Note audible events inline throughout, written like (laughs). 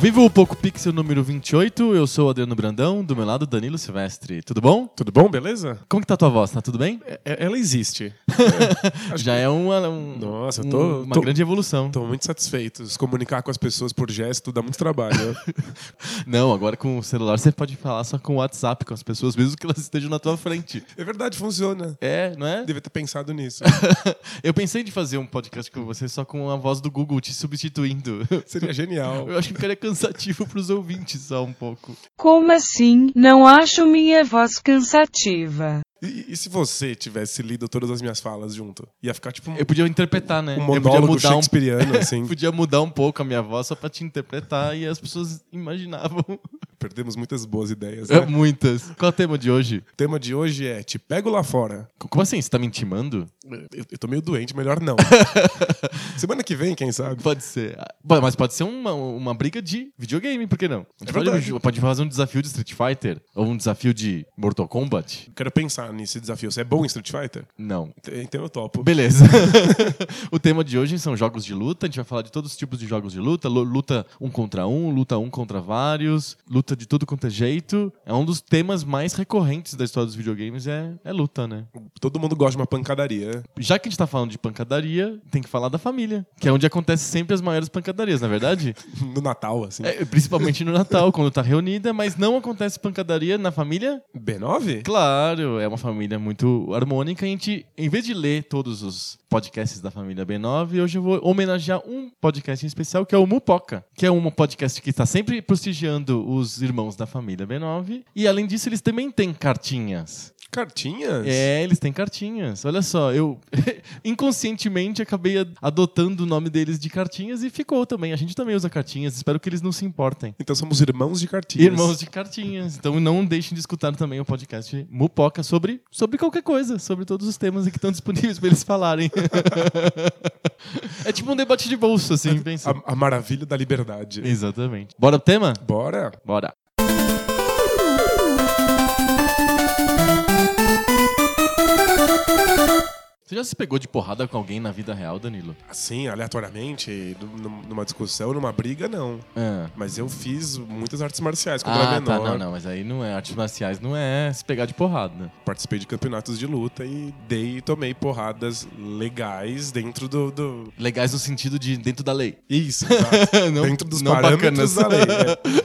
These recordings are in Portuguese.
vivo, o Poco Pixel número 28, eu sou o Adriano Brandão, do meu lado Danilo Silvestre. Tudo bom? Tudo bom, beleza? Como que tá a tua voz? Tá tudo bem? É- é- ela existe. (laughs) Já é uma, um- Nossa, um- tô, uma tô, grande evolução. tô muito satisfeito. Se comunicar com as pessoas por gesto dá muito trabalho. né? (laughs) Não, agora com o celular você pode falar só com o WhatsApp com as pessoas, mesmo que elas estejam na tua frente. é verdade, funciona. É, não é? Devia ter pensado nisso. (laughs) Eu pensei de fazer um podcast com você só com a voz do Google te substituindo. Seria genial. Eu acho que ficaria cansativo pros ouvintes só um pouco. Como assim? Não acho minha voz cansativa. E, e se você tivesse lido todas as minhas falas junto? Ia ficar tipo um, Eu podia interpretar, né? um eu podia monólogo mudar um assim. (laughs) Podia mudar um pouco a minha voz só pra te interpretar e as pessoas imaginavam. Perdemos muitas boas ideias. É, Né? Muitas. Qual é o tema de hoje? O tema de hoje é Te pego lá fora. Como assim? Você tá me intimando? Eu, eu tô meio doente, melhor não. (laughs) Semana que vem, quem sabe? Pode ser. Ah, Mas pode ser uma, uma briga de videogame, por que não? É pode, pode fazer um desafio de Street Fighter ou um desafio de Mortal Kombat? Quero pensar nesse desafio. Você é bom em Street Fighter? Não. Então eu topo. Beleza. (laughs) o tema de hoje são jogos de luta. A gente vai falar de todos os tipos de jogos de luta. Lu- Luta um contra um, luta um contra vários, luta de tudo quanto é jeito. É um dos temas mais recorrentes da história dos videogames, é, é luta, né? Todo mundo gosta de uma pancadaria. Já que a gente tá falando de pancadaria, tem que falar da família, que é onde acontece sempre as maiores pancadarias, na é verdade? (laughs) No Natal, assim. É, principalmente no Natal, quando tá reunida, mas não acontece pancadaria na família? B9? Claro, é uma família muito harmônica. A gente, em vez de ler todos os podcasts da família B9, hoje eu vou homenagear um podcast em especial, que é o Mupoca, que é um podcast que está sempre prestigiando os irmãos da família B9. E além disso, eles também têm cartinhas. Cartinhas? É, eles têm cartinhas. Olha só, eu (laughs) inconscientemente acabei ad- adotando o nome deles de cartinhas e ficou também. A gente também usa cartinhas, espero que eles não se importem. Então somos irmãos de cartinhas. Irmãos de cartinhas. Então não deixem de escutar também o podcast Mupoca sobre, sobre qualquer coisa, sobre todos os temas que estão disponíveis para eles falarem. (laughs) é tipo um debate de bolso, assim, pensa. A, a maravilha da liberdade. Exatamente. Bora pro tema? Bora? Bora. Você já se pegou de porrada com alguém na vida real, Danilo? Assim, aleatoriamente, num- numa discussão, numa briga, não. Ah. Mas eu fiz muitas artes marciais quando Ah, era tá, menor. não, não, mas aí não é. Artes marciais não é se pegar de porrada. Participei de campeonatos de luta e dei e tomei porradas legais dentro do. do... Legais no sentido de dentro da lei. Isso, exato. (laughs) Não- dentro dos não parâmetros bacanas. da lei. É.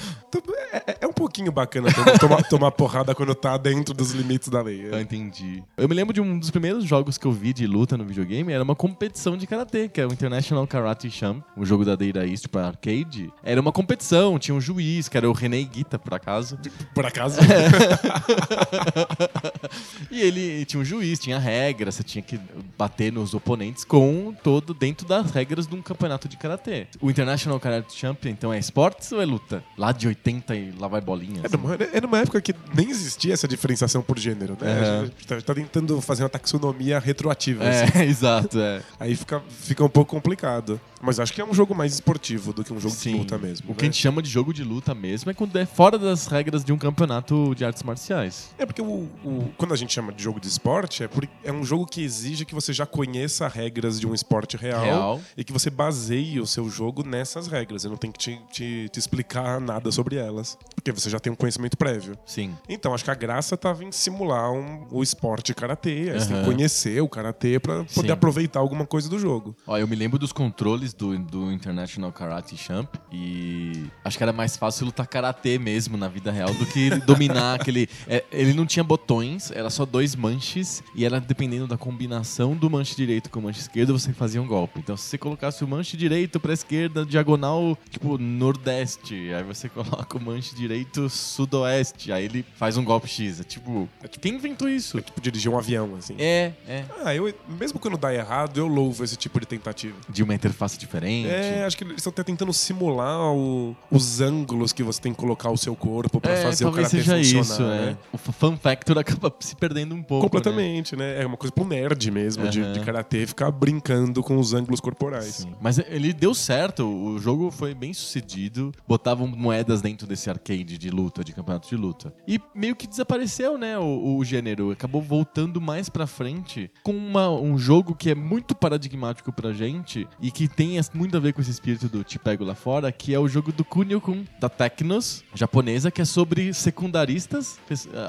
(laughs) Então, é, é pouquinho bacana tomar, tomar, porrada quando tá dentro dos limites da lei. Ah, É. entendi. Eu me lembro de um dos primeiros jogos que eu vi de luta no videogame, era uma competição de karatê, que é o International Karate Champ, um jogo da Data East pra arcade. Era uma competição, tinha um juiz, que era o René Guita, por acaso. Por acaso? (laughs) e ele tinha um juiz, tinha regras, você tinha que bater nos oponentes com todo dentro das regras de um campeonato de karatê. O International Karate Champ, então, é esportes ou é luta? Lá de 80 e lá vai bolinha. É assim. numa, é numa época que nem existia essa diferenciação por gênero, né? A gente tá, tá tentando fazer uma taxonomia retroativa. assim. É, (laughs) exato, é. Aí fica, fica um pouco complicado. Mas acho que é um jogo mais esportivo do que um jogo de Sim. luta mesmo. O né? que a gente chama de jogo de luta mesmo é quando é fora das regras de um campeonato de artes marciais. É porque o, o- quando a gente chama de jogo de esporte, é, por, é um jogo que exige que você já conheça regras de um esporte real, Real. e que você baseie o seu jogo nessas regras. Eu não tenho que te, te- te explicar nada sobre elas, porque você já tem um conhecimento prévio. Sim. Então, acho que a graça tava em simular um- o esporte karatê. Aí você tem que conhecer o karatê pra poder Sim. aproveitar alguma coisa do jogo. Ó, eu me lembro dos controles do, do International Karate Champ e acho que era mais fácil lutar karatê mesmo na vida real do que (laughs) dominar aquele. é, ele não tinha botões, era só dois manches e era dependendo da combinação do manche direito com o manche esquerdo, você fazia um golpe. Então, se você colocasse o manche direito pra esquerda, diagonal, tipo nordeste, aí você (laughs) coloca o manche direito direito sudoeste. Aí ele faz um golpe X. É tipo, quem inventou isso? Tipo, dirigir um avião, assim. É, é. Ah, eu, mesmo quando dá errado, eu louvo esse tipo de tentativa. De uma interface diferente. É, acho que eles estão até tentando simular o- os ângulos que você tem que colocar o seu corpo pra É, fazer o talvez karatê seja funcionar, isso, né? é. O fun factor acaba (laughs) se perdendo um pouco. né? Completamente, né? É uma coisa pro nerd mesmo, de, Aham. de karatê ficar brincando com os ângulos corporais. Sim. Mas ele deu certo, o jogo foi bem sucedido. Botavam moedas dentro desse arcade de luta, de campeonato de luta. E meio que desapareceu, né, o, o gênero. Acabou voltando mais pra frente com uma- um jogo que é muito paradigmático pra gente e que tem muito a ver com esse espírito do Te Pego Lá Fora, que é o jogo do Kunio-kun, da Tecnos, japonesa, que é sobre secundaristas,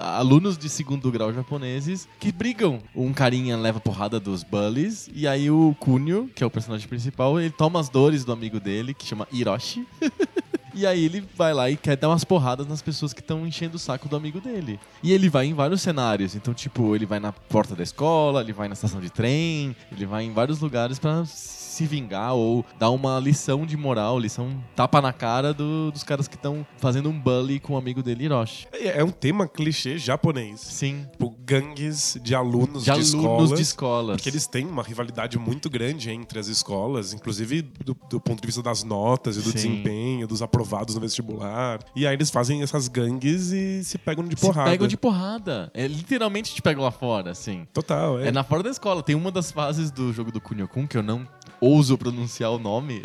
alunos de segundo grau japoneses, que brigam. Um carinha leva porrada dos bullies, e aí o Kunio, que é o personagem principal, ele toma as dores do amigo dele, que chama Hiroshi. (laughs) E aí ele vai lá e quer dar umas porradas nas pessoas que estão enchendo o saco do amigo dele. E ele vai em vários cenários. Então, tipo, ele vai na porta da escola, ele vai na estação de trem, ele vai em vários lugares pra se vingar ou dar uma lição de moral, lição tapa na cara do- dos caras que estão fazendo um bully com o amigo dele, Hiroshi. É, é um tema clichê japonês. Sim. Tipo, gangues de alunos De de, alunos escolas. de escolas. Porque eles têm uma rivalidade muito grande entre as escolas, inclusive do, do ponto de vista das notas e do Sim. desempenho, dos aprovados no vestibular. E aí eles fazem essas gangues e se pegam de se porrada. pegam de porrada. É literalmente te pegam lá fora, assim. Total, é. É na fora da escola. Tem uma das fases do jogo do Kunio-kun que eu não ouso pronunciar o nome.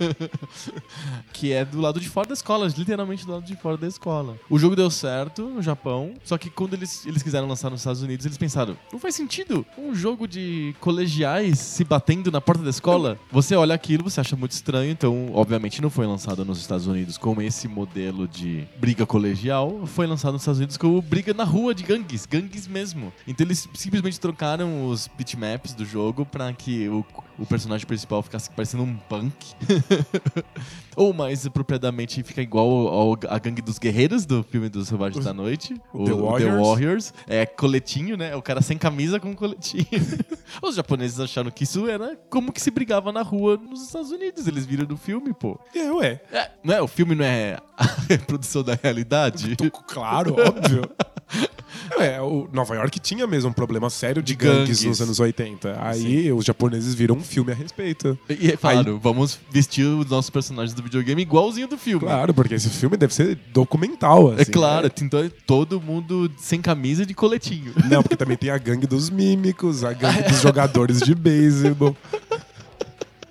(laughs) que é do lado de fora da escola, literalmente do lado de fora da escola. O jogo deu certo no Japão, só que quando eles, eles quiseram lançar nos Estados Unidos, eles pensaram: não faz sentido um jogo de colegiais se batendo na porta da escola. Você olha aquilo, você acha muito estranho, então, obviamente, não foi lançado nos Estados Unidos com esse modelo de briga colegial, foi lançado nos Estados Unidos como briga na rua de gangues, gangues mesmo. Então eles simplesmente trocaram os bitmaps do jogo pra que o, o personagem principal ficasse parecendo um punk. (laughs) Ou mais apropriadamente fica igual ao, a gangue dos guerreiros do filme dos Selvagens da Noite. o The Warriors. Warriors. É coletinho, né? O cara sem camisa com coletinho. (laughs) Os japoneses acharam que isso era como que se brigava na rua nos Estados Unidos. Eles viram do filme, pô. É, ué. É, não é? O filme não é a (laughs) reprodução da realidade? Claro, óbvio. (laughs) É, o Nova York tinha mesmo um problema sério de, gangues, gangues. nos anos 80. Aí os japoneses viram um filme a respeito. E falaram, vamos vestir os nossos personagens do videogame igualzinho do filme. Claro, porque esse filme deve ser documental, É assim. claro, né? então é todo mundo sem camisa e de coletinho. Não, porque também tem a gangue dos mímicos, a gangue (laughs) dos jogadores de beisebol.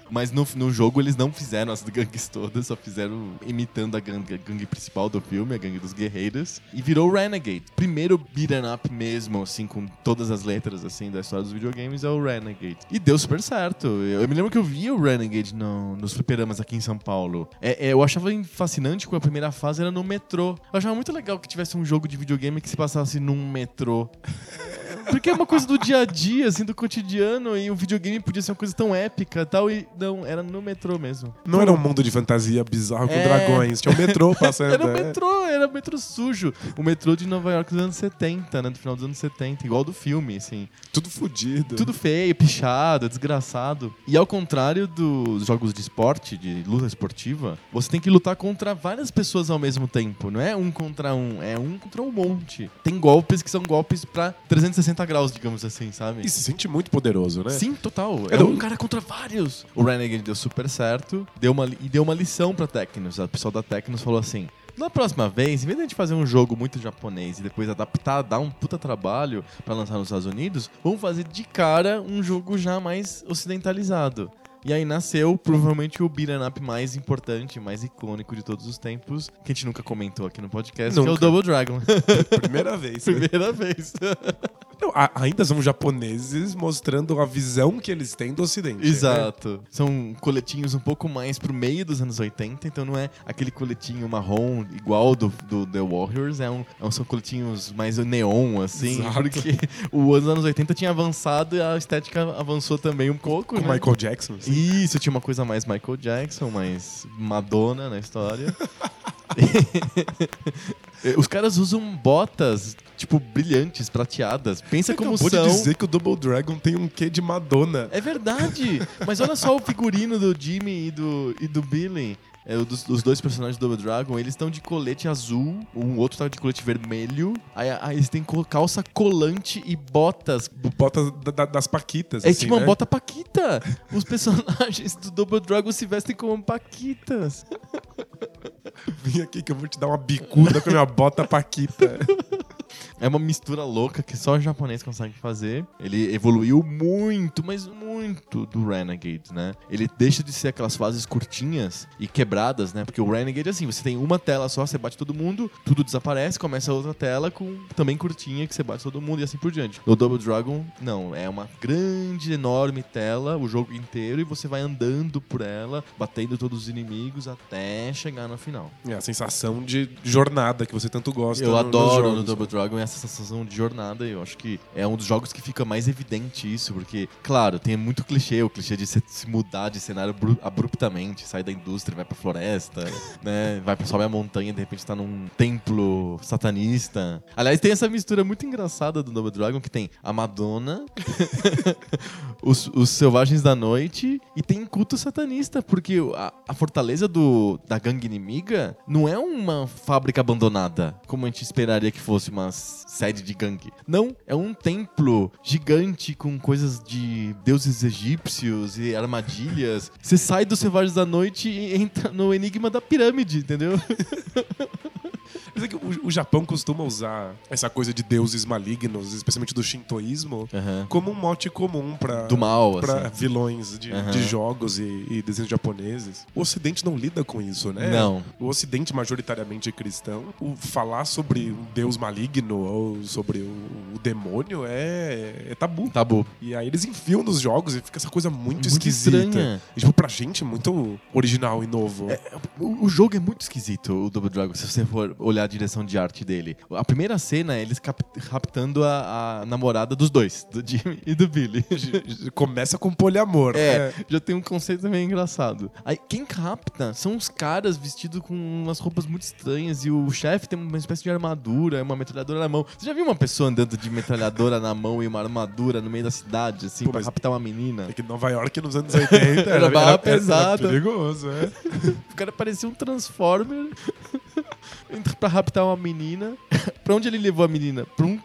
Mas no, no jogo eles não fizeram as gangues todas, só fizeram imitando a gangue, a gangue principal do filme, a gangue dos guerreiros. E virou Renegade. Primeiro beat'em up mesmo, assim, com todas as letras, assim, da história dos videogames, é o Renegade. E deu super certo. Eu, eu me lembro que eu via o Renegade no- nos fliperamas aqui em São Paulo. É, é, eu achava fascinante que a primeira fase era no metrô. Eu achava muito legal que tivesse um jogo de videogame que se passasse num metrô. (laughs) Porque é uma coisa do dia a dia, assim, do cotidiano, e o videogame podia ser uma coisa tão épica e tal, e não, era no metrô mesmo. Não era um mundo de fantasia bizarro com É. dragões, tinha um metrô (laughs) passando. Era o é. metrô, era o metrô sujo. O metrô de Nova York dos anos 70, né? Do final dos anos 70, igual do filme, assim. Tudo fudido. Tudo feio, pichado, desgraçado. E ao contrário dos jogos de esporte, de luta esportiva, você tem que lutar contra várias pessoas ao mesmo tempo. Não é um contra um, é um contra um monte. Tem golpes que são golpes pra 360 graus, digamos assim, sabe? E se sente muito poderoso, né? Sim, total. É É do- um cara contra vários. O Renegade deu super certo deu uma, e deu uma lição pra Tecnos. O pessoal da Tecnos falou assim: na próxima vez, em vez de a gente fazer um jogo muito japonês e depois adaptar, dar um puta trabalho pra lançar nos Estados Unidos, vamos fazer de cara um jogo já mais ocidentalizado. E aí nasceu provavelmente o beat'em up mais importante, mais icônico de todos os tempos, que a gente nunca comentou aqui no podcast, que é o Nunca. Double Dragon. (laughs) Primeira vez. né? Primeira vez. (laughs) Não, ainda são japoneses mostrando a visão que eles têm do ocidente. né? Exato. São coletinhos um pouco mais pro meio dos anos 80, então não é aquele coletinho marrom igual do, do The Warriors, é um, é um- são coletinhos mais neon, assim, Exato. porque os anos 80 tinha avançado e a estética avançou também um pouco, Com né? Michael Jackson. Assim. Isso, tinha uma coisa mais Michael Jackson, mais Madonna na história. (laughs) Os caras usam botas, tipo, brilhantes, prateadas. Pensa Você como acabou são. de dizer que o Double Dragon tem um quê de Madonna. É verdade! Mas olha só o figurino do Jimmy e do, e do Billy. É, dos, os dois personagens do Double Dragon, eles estão de colete azul, um outro tá de colete vermelho. Aí, aí eles têm calça colante e botas. Bota da- da- das paquitas. É assim, tipo uma né? bota paquita. Os personagens do Double Dragon se vestem como paquitas. (laughs) Vem aqui que eu vou te dar uma bicuda com a minha bota paquita. (laughs) É uma mistura louca que só o japonês consegue fazer. Ele evoluiu muito, mas muito do Renegade, né? Ele deixa de ser aquelas fases curtinhas e quebradas, né? Porque o Renegade, assim, você tem uma tela só, você bate todo mundo, tudo desaparece, começa outra tela com também curtinha que você bate todo mundo e assim por diante. No Double Dragon, não. É uma grande, enorme tela, o jogo inteiro, e você vai andando por ela, batendo todos os inimigos até chegar no final. É a sensação de jornada que você tanto gosta. Eu no- adoro jogos. no Double Dragon essa sensação de jornada. e Eu acho que é um dos jogos que fica mais evidente isso, porque, claro, tem muito clichê, o clichê de se, mudar de cenário abru- abruptamente, sai da indústria, vai pra floresta, (laughs) né? Vai pra sobe a montanha, de repente tá num templo satanista. Aliás, tem essa mistura muito engraçada do Double Dragon que tem a Madonna, (laughs) os, os selvagens da noite e tem culto satanista, porque a, a fortaleza do, da gangue inimiga não é uma fábrica abandonada, como a gente esperaria que fosse uma sede de gangue. Não, é um templo gigante com coisas de deuses egípcios e armadilhas. Você sai dos selvagens da noite e entra no enigma da pirâmide, entendeu? (laughs) Mas é que o, o Japão costuma usar essa coisa de deuses malignos, especialmente do shintoísmo, Aham. como um mote comum pra, Do mal, pra assim. vilões de, Aham. de jogos e, e desenhos japoneses. O Ocidente não lida com isso, né? Não. O Ocidente majoritariamente é cristão. O falar sobre um deus maligno ou sobre o, o demônio é, é tabu. Tabu. E aí eles enfiam nos jogos e fica essa coisa muito, Muito esquisita. estranha. E, tipo, pra gente é muito original e novo. O, o jogo é muito esquisito, o Double Dragon, se você for olhar direção de arte dele. A primeira cena é eles raptando a, a namorada dos dois, do Jimmy e do Billy. (laughs) Começa com poliamor. É, já tem um conceito meio engraçado. Aí, quem capta são os caras vestidos com umas roupas muito estranhas e o chefe tem uma espécie de armadura, uma metralhadora na mão. Você já viu uma pessoa andando de metralhadora na mão e uma armadura no meio da cidade, assim, Pô, pra raptar uma menina? É que Nova York nos anos 80 (laughs) Era barra pesada. perigoso, é. (laughs) O cara parecia um Transformer entra pra raptar uma menina. pra onde ele levou a menina? Pra um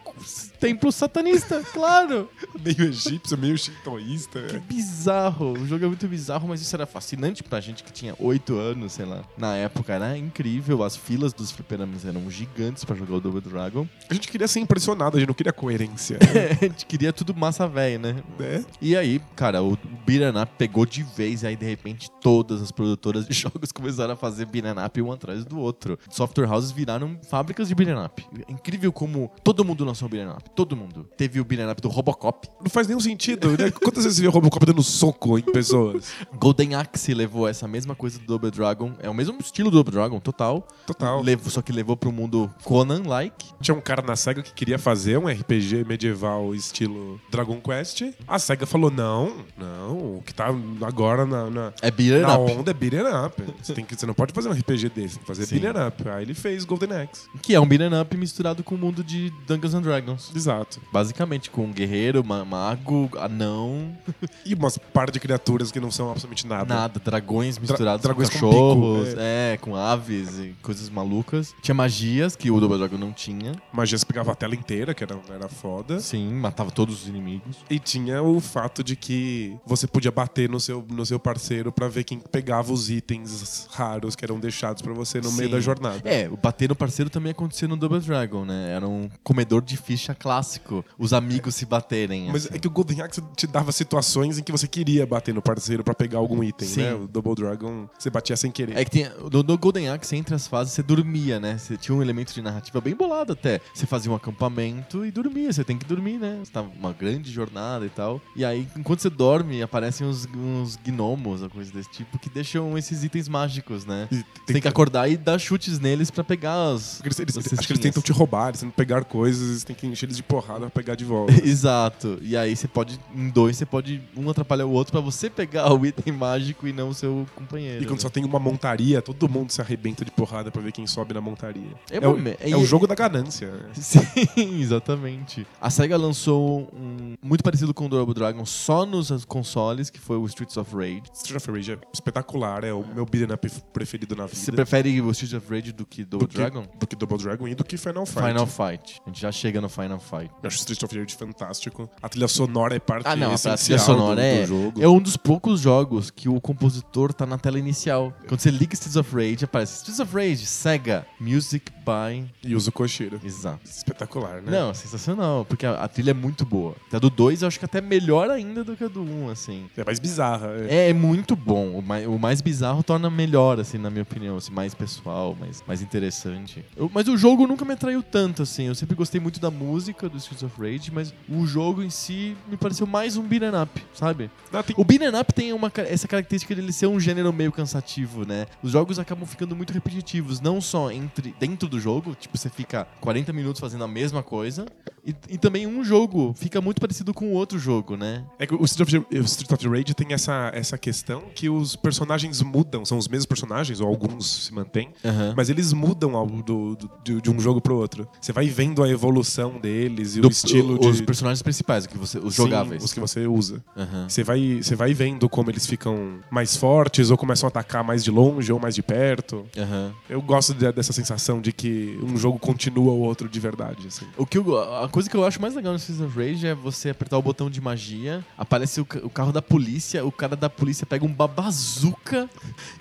templo satanista, (laughs) claro! Meio egípcio, meio shintoísta. Que bizarro. O jogo é muito bizarro, mas isso era fascinante pra gente que tinha 8 anos, sei lá. Na época era incrível. As filas dos fliperamas eram gigantes pra jogar o Double Dragon. A gente queria ser impressionado, a gente não queria coerência. (laughs) a gente queria tudo massa velha, né? né? E aí, cara, o Up pegou de vez e aí, de repente, todas as produtoras de (laughs) jogos começaram a fazer Up um atrás do outro. Software houses viraram fábricas de Beat'em Up. É incrível como todo mundo lançou Beat'em Up. Todo mundo. Teve o Beat'em Up do Robocop. Não faz nenhum sentido, né? Quantas vezes você viu o Robocop dando soco em pessoas? (laughs) Golden Axe levou essa mesma coisa do Double Dragon. É o mesmo estilo do Double Dragon, total. Total. Levou, só que levou pro mundo Conan-like. Tinha um cara na SEGA que queria fazer um RPG medieval estilo Dragon Quest. A SEGA falou: não, não, o que tá agora na, na, É na Up. onda é beat'em up. Você, tem que, você não pode fazer um RPG desse, tem que fazer beat'em up. Aí ele fez Golden Axe. Que é um Beat'em Up misturado com o mundo de Dungeons and Dragons. Exato. Basicamente, com um guerreiro, ma- mago, anão, (laughs) E umas par de criaturas que não são absolutamente nada. nada, dragões misturados dragões com com cachorros, pico, é. com aves e coisas malucas. Tinha magias, que o Double Dragon não tinha. Magia você pegava a tela inteira, que era, era foda. Sim, matava todos os inimigos. E tinha o fato de que você podia bater no seu, no seu parceiro pra ver quem pegava os itens raros que eram deixados pra você no meio Sim. da jornada. É, o bater no parceiro também acontecia no Double Dragon, né? Era um comedor de ficha clássico. Os amigos se baterem. Mas assim. é que o Golden Axe te dava situações em que você queria bater no parceiro pra pegar algum item, Sim. né? O Double Dragon, você batia sem querer. É que tem, no, no Golden Axe, entre as fases, você dormia, né? Você tinha um elemento de narrativa bem bolado até. Você fazia um acampamento e dormia. Você tem que dormir, né? Você tava uma grande jornada e tal. E aí, enquanto você dorme, aparecem uns, uns gnomos ou coisa desse tipo que deixam esses itens mágicos, né? E Você tem que acordar e dar chutes neles pra pegar os. Eles, eles- as acho que eles tentam te roubar, eles tentam pegar coisas, você tem que encher eles de porrada pra pegar de volta. (laughs) Exato. E aí você pode, em dois, você pode um atrapalhar o outro pra você pegar o item mágico e não o seu companheiro. E quando né? só tem uma montaria, todo mundo se arrebenta de porrada pra ver quem sobe na montaria. É É, o, me- é e- o jogo da ganância. né? (laughs) Sim, exatamente. A SEGA lançou um muito parecido com o Double Dragon só nos consoles, que foi o Streets of Rage. Street of Rage é espetacular, é o meu beat'em up preferido na vida. Você prefere o Streets of Rage do que Double do que, Dragon? do que Double Dragon e do que Final Fight. Final Fight. A gente já chega no Final Fight. Eu acho Street of Rage fantástico. A trilha sonora é parte Ah, não, a essencial trilha sonora do, é, do jogo. é um dos poucos jogos que o compositor tá na tela inicial. Quando você liga Streets of Rage, aparece Streets of Rage, SEGA, Music by... E usa o Koshiro. Exato. Espetacular, né? Não, sensacional, porque a, a trilha é muito boa. A do 2 eu acho que até melhor ainda do que a do 1, um, assim. É mais bizarra. é. É, é muito bom. O mais, o mais bizarro torna melhor, assim, na minha opinião. Assim, mais pessoal, mais, mais interessante. Eu- mas o jogo nunca me atraiu tanto, assim. Eu sempre gostei muito da música do Streets of Rage, mas o jogo em si me pareceu mais um beat'em up, sabe? Não, tem- O beat'em up tem uma, essa característica dele ser um gênero meio cansativo, né? Os jogos acabam ficando muito repetitivos, não só entre dentro do jogo, tipo, você fica 40 minutos fazendo a mesma coisa, e, e também um jogo fica muito parecido com o outro jogo, né? É que o Street of, o Street of Rage tem essa, essa questão que os personagens mudam, são os mesmos personagens, ou alguns se mantêm, Aham. mas eles mudam ao, do, do- de, de um jogo pro outro. Você vai vendo a evolução deles e Do- o estilo Os de. personagens principais, que você, os Sim, jogáveis. os que você usa. Aham. Você vai, você vai vendo como eles ficam mais fortes, ou começam a atacar mais de longe ou mais de perto. Aham. Eu gosto de- dessa sensação de que um jogo continua o outro de verdade. assim. O que eu- coisa que eu acho mais legal no Streets of Rage é você apertar o botão de magia, aparece o, o carro da polícia, o cara da polícia pega uma bazuca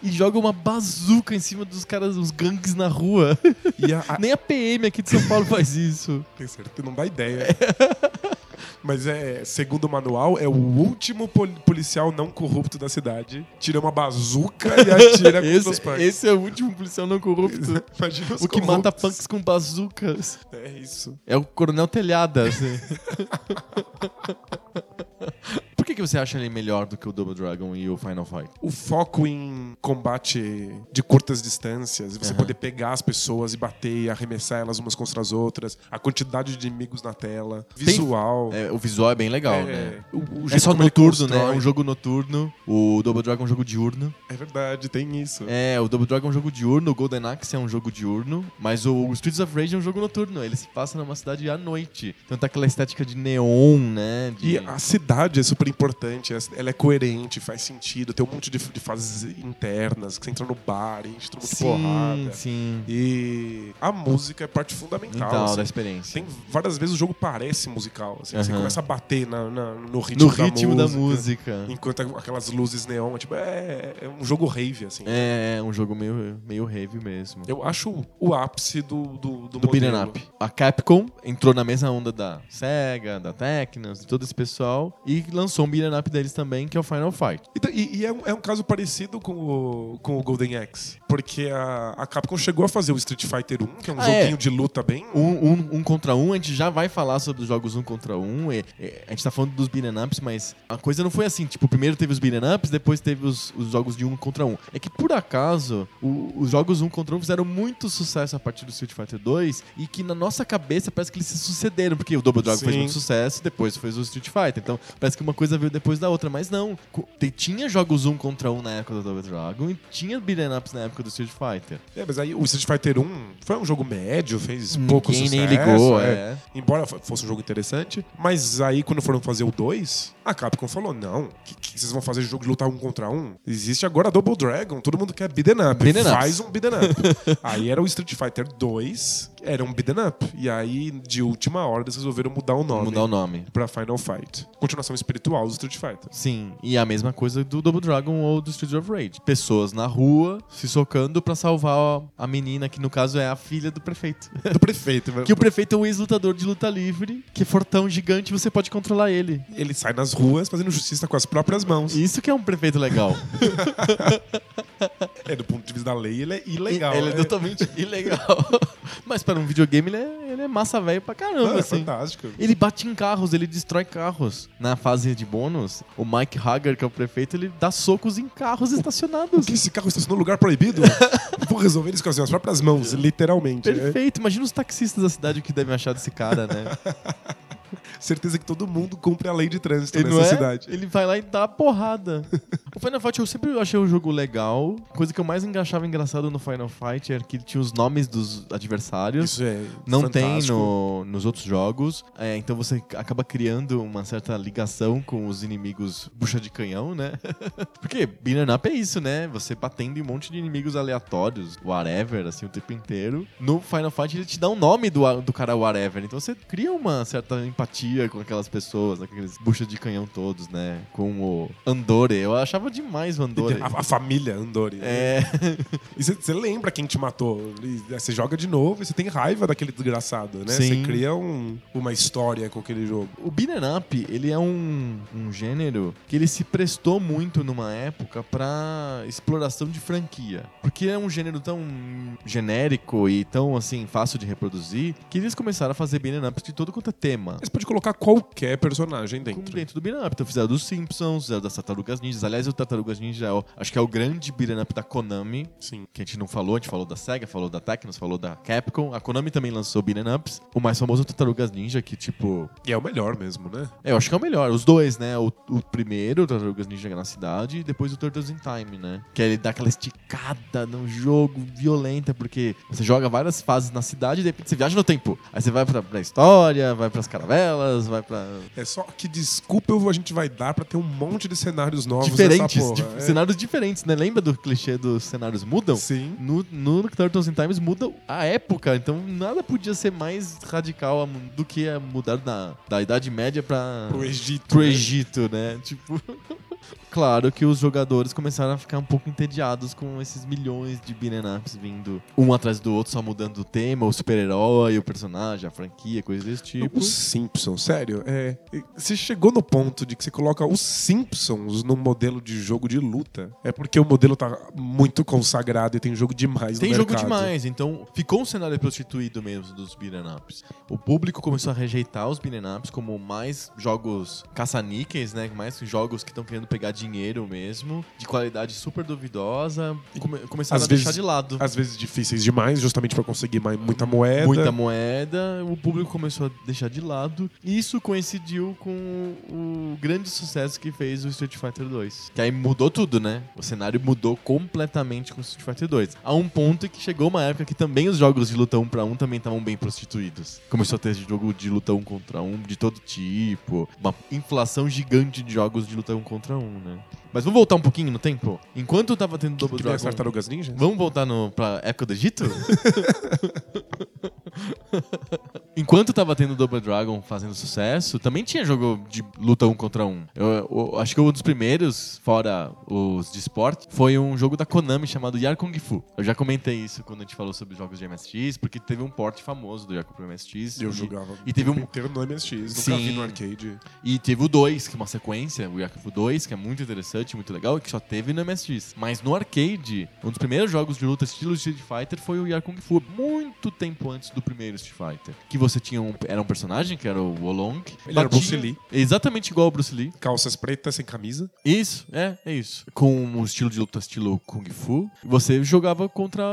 e joga uma bazuca em cima dos caras, dos gangues na rua. E a, a- (laughs) Nem a PM aqui de São Paulo faz isso. Tem certeza, não dá ideia. (laughs) Mas é, segundo o manual, é o último pol- policial não corrupto da cidade. Tira uma bazuca e atira contra (laughs) os Esse, punks. esse é o último policial não corrupto. Imagina os O que mata corruptos. punks com bazucas. É isso. É o Coronel Telhada, assim. (laughs) Por que, que você acha ele melhor do que o Double Dragon e o Final Fight? O foco em combate de curtas distâncias, você Aham. poder pegar as pessoas e bater e arremessar elas umas contra as outras, a quantidade de inimigos na tela, visual. É, o visual é bem legal, É, né? o- o É só noturno, né? É um jogo noturno. O Double Dragon é um jogo diurno. É verdade, tem isso. É, o Double Dragon é um jogo diurno, o Golden Axe é um jogo diurno, mas o Streets of Rage é um jogo noturno. Ele se passa numa cidade à noite. Então tá aquela estética de neon, né? De... E a cidade é super importante, ela é coerente, faz sentido, tem um monte de, de fases internas, que você entra no bar, enche todo mundo de sim, porrada. sim. E a música é parte fundamental. Então, assim. da experiência. Tem várias vezes o jogo parece musical. assim, Você Aham. começa a bater na- na- no ritmo, No ritmo da música. Enquanto aquelas luzes neon, tipo, é, é um jogo rave, assim. É, é um jogo meio, meio heavy mesmo. Eu acho o ápice do, do, do, do modelo. up. A Capcom entrou na mesma onda da Sega, da Tecnos, de todo esse pessoal e lançou um beat'em up deles também, que é o Final Fight. Então, e e é, um, é um caso parecido com o, com o Golden Axe. Porque a, a Capcom chegou a fazer o Street Fighter 1, que é um Ah, joguinho é. de luta bem. Um, um, um contra um, a gente já vai falar sobre os jogos um contra um. e- e a gente tá falando dos beat'em ups, mas a coisa não foi assim. Tipo, primeiro teve os beat'em ups, depois teve os, os jogos de um contra um. É que, por acaso, o- os jogos um contra um fizeram muito sucesso a partir do Street Fighter 2 e que na nossa cabeça parece que eles se sucederam, porque o Double Dragon fez muito sucesso, depois fez o Street Fighter. Então, parece que uma coisa veio depois da outra, mas não. Tinha jogos um contra um na época do Double Dragon e tinha beat'em ups na época do Street Fighter. É, mas aí o Street Fighter 1 foi um jogo médio, fez pouco Ninguém sucesso. nem ligou, é. é. Embora fo- fosse um jogo interessante. Mas aí, quando foram fazer o 2, a Capcom falou: não, que, que vocês vão fazer jogo de lutar um contra um? Existe agora Double Dragon, todo mundo quer beat'em up. Faz um beat'em up. (laughs) aí era o Street Fighter 2, era um beat'em up. E aí, de última hora, eles resolveram mudar o nome. Mudar o nome. Pra Final Fight. Continuação espiritual do Street Fighter. Sim, e a mesma coisa do Double Dragon ou do Streets of Rage. Pessoas na rua se socando pra salvar a menina, que no caso é a filha do prefeito. Do prefeito. (laughs) que o prefeito é um ex-lutador de luta livre, que é fortão gigante você pode controlar ele. Ele sai nas ruas fazendo justiça com as próprias mãos. Isso que é um prefeito legal. (laughs) É, do ponto de vista da lei, ele é ilegal. ele é né? totalmente (laughs) ilegal. Mas para um videogame ele é, ele é massa velho pra caramba, Não, é assim. fantástico. Ele bate em carros, ele destrói carros. Na fase de bônus, o Mike Hager, que é o prefeito, ele dá socos em carros estacionados. Que esse carro estacionou no lugar proibido? (laughs) Vou resolver isso com as minhas próprias mãos, literalmente. né? Perfeito. Imagina os taxistas da cidade o que devem achar desse cara, né? (laughs) Certeza que todo mundo cumpre a lei de trânsito Ele nessa é? cidade. Ele vai lá e dá a porrada. (laughs) o Final Fight eu sempre achei o jogo legal. Coisa que eu mais achava engraçado no Final Fight era que ele tinha os nomes dos adversários. Isso é Não tem fantástico. no- nos outros jogos. É, então você acaba criando uma certa ligação com os inimigos bucha de canhão, né? (laughs) Porque beat'em up é isso, né? Você batendo em um monte de inimigos aleatórios, whatever, assim, o tempo inteiro. No Final Fight ele te dá o nome do, do cara whatever. Então você cria uma certa empatia com aquelas pessoas, aqueles bucha de canhão todos, né? Com o Andore. Eu achava demais o Andore. A, (laughs) a família Andori. É. (laughs) E você lembra quem te matou. E Você joga de novo e você tem raiva daquele desgraçado, né? Você cria um- uma história com aquele jogo. O beat'em up, ele é um, um gênero que ele se prestou muito numa época pra exploração de franquia. Porque é um gênero tão genérico e tão, assim, fácil de reproduzir, que eles começaram a fazer beat'em ups de todo quanto é tema. Você pode colocar qualquer personagem dentro. dentro do beat'em up. Então fizeram dos Simpsons, fizeram das Tartarugas Ninjas. Aliás, o Tartarugas Ninja, é o- acho que é o grande beat'em up da Konami, Sim. que a gente não falou, a gente falou da SEGA, falou da Tecnos, falou da Capcom. A Konami também lançou beat'em ups. O mais famoso é o Tartarugas Ninja, que, tipo, E é o melhor mesmo, né? é, eu acho que é o melhor. Os dois, né? O, o primeiro, o Tartarugas Ninja na cidade, e depois o Turtles in Time, né? Que ele dá aquela esticada no jogo violenta, porque você joga várias fases na cidade e de repente você viaja no tempo. Aí você vai pra, pra história, vai pras caravelas, vai pra. É só que desculpa a gente vai dar pra ter um monte de cenários novos diferentes. nessa porra. dif- É. Cenários diferentes, né? Lembra do clichê dos cenários mudam? Sim. No, no Turtles in Times muda a época, então nada podia ser mais radical do que mudar da, da Idade Média pra. Pro Egito. pro né? Egito, né? Tipo. (laughs) Claro que os jogadores começaram a ficar um pouco entediados com esses milhões de beat'em ups vindo um atrás do outro, só mudando o tema, o super-herói, o personagem, a franquia, coisas desse tipo. Os Simpsons, sério, é. Você chegou no ponto de que você coloca os Simpsons num modelo de jogo de luta. É porque o modelo tá muito consagrado e tem jogo demais Tem no jogo mercado. demais, então ficou um cenário prostituído mesmo dos beat'em ups. O público começou a rejeitar os beat'em ups como mais jogos caça-níqueis, né? Mais jogos que estão querendo pegar dinheiro mesmo, de qualidade super duvidosa, e come- começaram Às a deixar vezes- de lado. Às vezes difíceis demais, justamente pra conseguir mais, muita moeda. muita moeda, o público começou a deixar de lado. E isso coincidiu com o grande sucesso que fez o Street Fighter 2. Que aí mudou tudo, né? O cenário mudou completamente com o Street Fighter 2. A um ponto que chegou uma época que também os jogos de luta 1 pra 1 também estavam bem prostituídos. Começou a ter jogo de luta 1 contra 1 de todo tipo. Uma inflação gigante de jogos de luta 1 contra 1, né? Mas vamos voltar um pouquinho no tempo? Enquanto tava tendo Double Que as Dragon... tartarugas ninjas? Vamos voltar no, pra época do Egito? (laughs) (laughs) Enquanto tava tendo Double Dragon fazendo sucesso, também tinha jogo de luta um contra um. Eu, eu acho que um dos primeiros, fora os de esporte, foi um jogo da Konami chamado Yar Kung Fu. Eu já comentei isso quando a gente falou sobre jogos de MSX, porque teve um porte famoso do Yar Kung Fu MSX. Eu e, jogava E teve um, inteiro no MSX, nunca Sim. vi no arcade. e teve o 2, que é uma sequência, o Yakuza 2, que é muito interessante, muito legal, e que só teve no MSX. Mas no arcade, um dos primeiros jogos de luta estilo Street Fighter foi o Yar Kung Fu, muito tempo antes do primeiro Street Fighter. Que você tinha um, era um personagem, que era o Wolong. Ele era batia- Bruce Lee. Exatamente igual ao Bruce Lee. Calças pretas sem camisa. Isso, é, é isso. Com um estilo de luta estilo Kung Fu, você jogava contra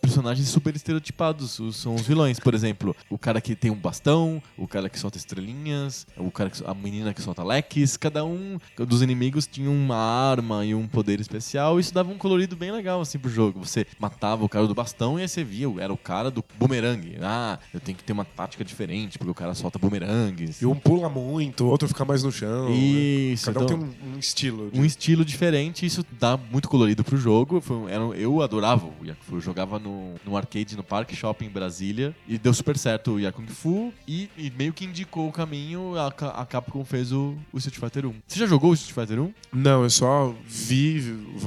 personagens super estereotipados. Os, são os vilões, por exemplo. O cara que tem um bastão, o cara que solta estrelinhas, o cara que, a menina que solta leques. Cada um dos inimigos tinha uma arma e um poder especial. Isso dava um colorido bem legal assim pro jogo. Você matava o cara do bastão e aí você via, era o cara do bumerangue. Ah, eu tenho que ter uma tática diferente, porque o cara solta bumerangues. E um pula muito, o outro fica mais no chão. Isso, Cada um então- tem um, um estilo. de- um estilo diferente, isso dá muito colorido pro jogo. Foi era eu adorava o Yakuza. Eu jogava no, no arcade no Parque Shopping em Brasília e deu super certo o Yakung Fu e, e meio que indicou o caminho. A, a Capcom fez o, o Street Fighter 1. Você já jogou o Street Fighter 1? Não, eu só vi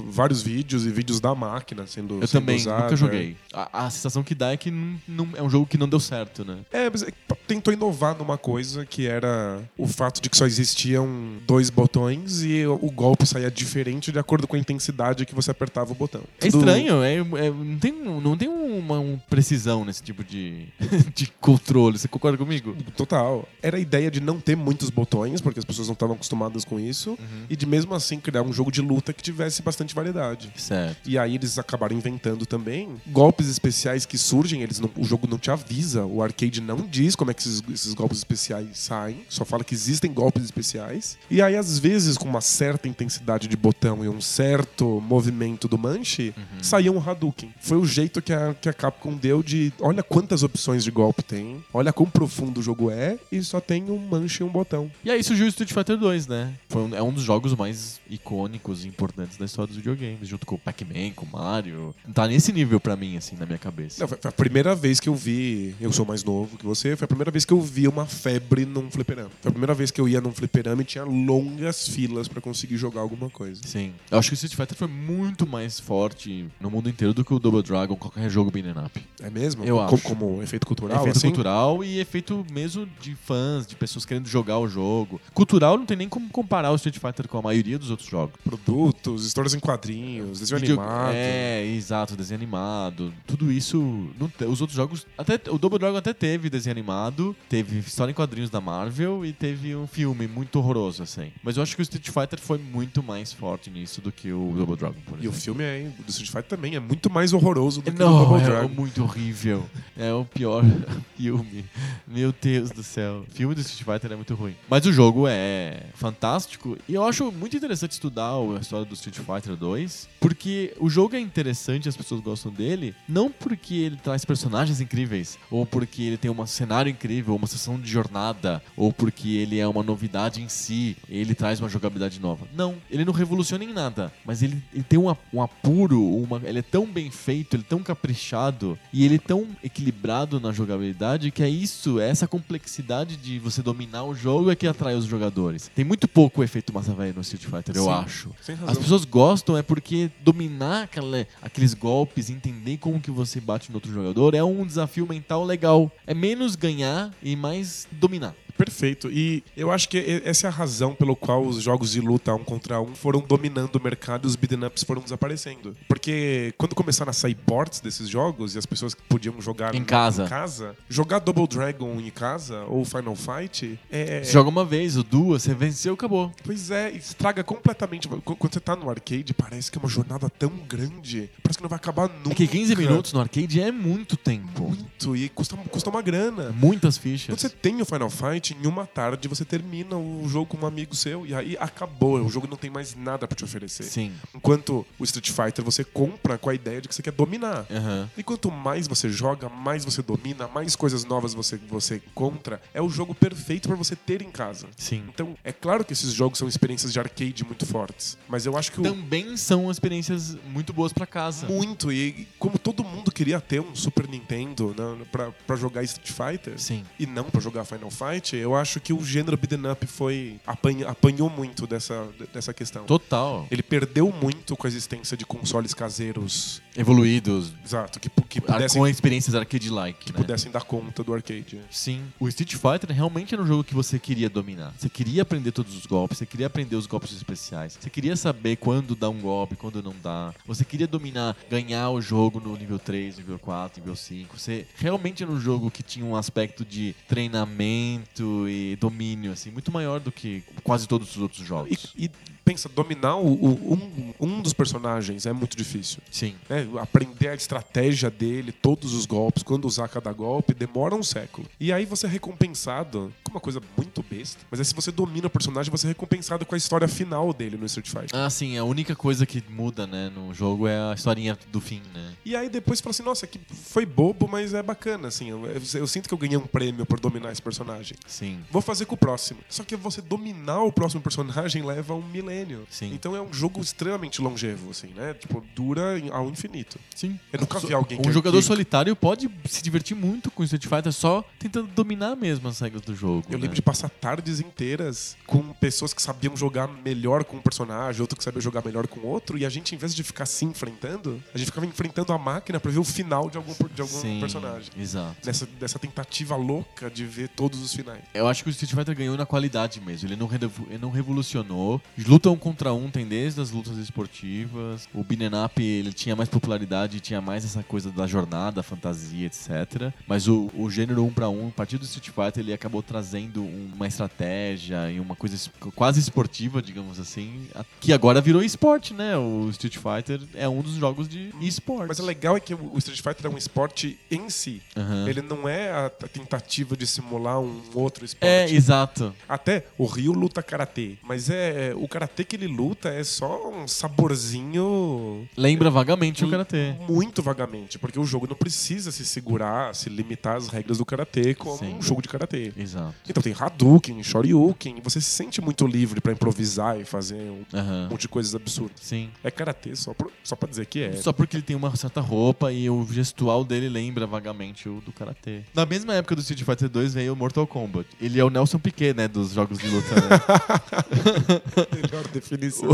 vários vídeos e vídeos da máquina sendo Eu sendo também, usada. nunca joguei. A, a sensação que dá é que não, não- é um jogo que não deu certo, né? É, mas é tentou inovar numa coisa que era o fato de que só existiam dois botões e o o golpe saía diferente de acordo com a intensidade que você apertava o botão. É Tudo- estranho, é, é- não tem, não tem uma, uma precisão nesse tipo de, (laughs) de controle. Você concorda comigo? Total. Era a ideia de não ter muitos botões, porque as pessoas não estavam acostumadas com isso, Uhum. e de mesmo assim criar um jogo de luta que tivesse bastante variedade. Certo. E aí eles acabaram inventando também golpes especiais que surgem, eles não- o jogo não te avisa, o arcade não diz como é que esses, esses golpes especiais saem, só fala que existem golpes especiais. E aí, às vezes, com uma certa intensidade de botão e um certo movimento do manche, saía um Hadouken. Foi o jeito que a, que a Capcom deu de olha quantas opções de golpe tem, olha quão profundo o jogo é, e só tem um manche e um botão. E aí surgiu o Street Fighter 2, né? Foi um- é um dos jogos mais icônicos e importantes da história dos videogames, junto com o Pac-Man, com o Mario. Tá nesse nível pra mim, assim, na minha cabeça. Não, foi a primeira vez que eu vi, eu sou mais novo que você, foi a primeira vez que eu vi uma febre num fliperama. Foi a primeira vez que eu ia num fliperama e tinha longas filas pra conseguir jogar alguma coisa. Sim. Eu acho que o Street Fighter foi muito mais forte no mundo inteiro do que o Double Dragon, qualquer jogo beat'em up. É mesmo? Eu como, acho. como efeito cultural, efeito assim? cultural e efeito mesmo de fãs, de pessoas querendo jogar o jogo. Cultural não tem nem como comparar o Street Fighter com a maioria dos outros jogos. Produtos, histórias em quadrinhos, desenho Video- animado. É, exato, desenho animado. Tudo isso. não os outros jogos. Até, o Double Dragon até teve desenho animado, teve história em quadrinhos da Marvel e teve um filme muito horroroso, assim. Mas eu acho que o Street Fighter foi muito mais forte nisso do que o Double Dragon, por E o exemplo. filme é, do Street Fighter também é muito mais horroroso do que o Não, Double é Dragon. muito horrível. É o pior (laughs) filme. Meu Deus do céu. O filme do Street Fighter é muito ruim. Mas o jogo é fantástico. E eu acho muito interessante estudar o- a história do Street Fighter 2. Porque o jogo é interessante, as pessoas gostam dele. Não porque ele traz personagens incríveis. Ou porque ele tem um cenário incrível, uma sessão de jornada. Ou porque ele é uma novidade em si. Ele traz uma jogabilidade nova. Não, ele não revoluciona em nada. Mas ele, ele tem um, um apuro, uma, ele é tão bem feito, ele é tão caprichado e ele é tão equilibrado na jogabilidade que é isso, é essa complexidade de você dominar o jogo é que atrai os jogadores. Tem muito pouco efeito massa velho no Street Fighter, eu Sim, acho. Sem As pessoas gostam é porque dominar aquela- aqueles golpes, entender como que você bate no outro jogador é um desafio mental legal. É menos ganhar e mais dominar. Perfeito. E eu acho que essa é a razão pelo qual os jogos de luta um contra um foram dominando o mercado e os beat'em ups foram desaparecendo. Porque quando começaram a sair ports desses jogos e as pessoas que podiam jogar Em casa. em casa, jogar Double Dragon em casa ou Final Fight é. Você joga uma vez ou duas, você venceu, acabou. Pois é, estraga completamente. Qu- Quando você tá no arcade, parece que é uma jornada tão grande. Parece que não vai acabar nunca. É que 15 minutos no arcade é muito tempo. Muito. E custa, custa uma grana. Muitas Quando fichas. você tem o Final Fight, em uma tarde você termina o jogo com um amigo seu e aí acabou. O jogo não tem mais nada pra te oferecer. Sim. Enquanto o Street Fighter você compra com a ideia de que você quer dominar. Aham. E quanto mais você joga, mais você domina, mais coisas novas você, você encontra. É o jogo perfeito pra você ter em casa. Sim. Então, é claro que esses jogos são experiências de arcade muito fortes. Mas eu acho que o, Também são experiências muito boas pra casa. muito. E como todo mundo queria ter um Super Nintendo né, pra, pra jogar Street Fighter Sim. e não pra jogar Final Fight, eu acho que o gênero beat'em up foi apanha- apanhou muito dessa, dessa questão. Total. Ele perdeu muito com a existência de consoles caseiros, Evoluídos. exato, que, que pudessem, Com experiências arcade-like, que né? pudessem dar conta do arcade. Sim. O Street Fighter realmente era um jogo que você queria dominar. Você queria aprender todos os golpes, você queria aprender os golpes especiais. Você queria saber quando dá um golpe, quando não dá. Você queria dominar, ganhar o jogo no nível 3, nível 4, nível 5. Você realmente era um jogo que tinha um aspecto de treinamento e domínio, assim, muito maior do que quase todos os outros jogos. E, e pensa, dominar o, o- um, um dos personagens é muito difícil. Sim. né? Aprender a estratégia dele, todos os golpes, quando usar cada golpe, demora um século. E aí você é recompensado com uma coisa muito besta. Mas aí se você domina o personagem, você é recompensado com a história final dele no Street Fighter. Ah, sim, a única coisa que muda, né, no jogo é a historinha do fim, né? E aí depois você fala assim, nossa, que foi bobo, mas é bacana, assim. Eu, eu- eu sinto que eu ganhei um prêmio por dominar esse personagem. Sim. Vou fazer com o próximo. Só que você dominar o próximo personagem leva um milênio. Sim. Então é um jogo extremamente longevo, assim, né? Tipo, dura ao infinito. Sim. Eu nunca vi alguém Um que- jogador solitário pode se divertir muito com Street Fighter só tentando dominar mesmo as regras do jogo. Eu né? lembro de passar tardes inteiras com pessoas que sabiam jogar melhor com um personagem, outro que sabia jogar melhor com outro, e a gente, em vez de ficar se enfrentando, a gente ficava enfrentando a máquina pra ver o final de algum, de algum Sim, personagem. Exato. Nessa, dessa tentativa louca de ver todos os finais. Eu acho que o Street Fighter ganhou na qualidade mesmo. Ele não, ele não revolucionou. Luta um contra um tem desde as lutas esportivas. O Beat'em Up ele tinha mais popularidade, tinha mais essa coisa da jornada, fantasia, etc. Mas o, o gênero um pra um, a partir do Street Fighter, ele acabou trazendo uma estratégia e uma coisa quase esportiva, digamos assim, que agora virou esporte, né? O Street Fighter é um dos jogos de esporte. Mas o legal é que o Street Fighter é um esporte em si. Aham. Ele não é a, a tentativa de simular um outro esporte. É, exato. Até o Ryu luta karatê, mas é o karatê que ele luta é só um saborzinho Lembra vagamente o Karatê. muito vagamente, porque o jogo não precisa se segurar, se limitar às regras do karatê como Sim. um jogo de karatê. Exato. Então tem Hadouken, Shoryuken, você se sente muito livre pra improvisar e fazer um Aham. monte de coisas absurdas. Sim. É karatê só, por- só pra dizer que é. Só porque ele tem uma certa roupa e o gestual dele lembra vagamente o do Karatê. Na mesma época do Street Fighter 2 veio o Mortal Kombat. Ele é o Nelson Piquet, né, dos jogos de luta, né? (laughs) (laughs) Melhor definição.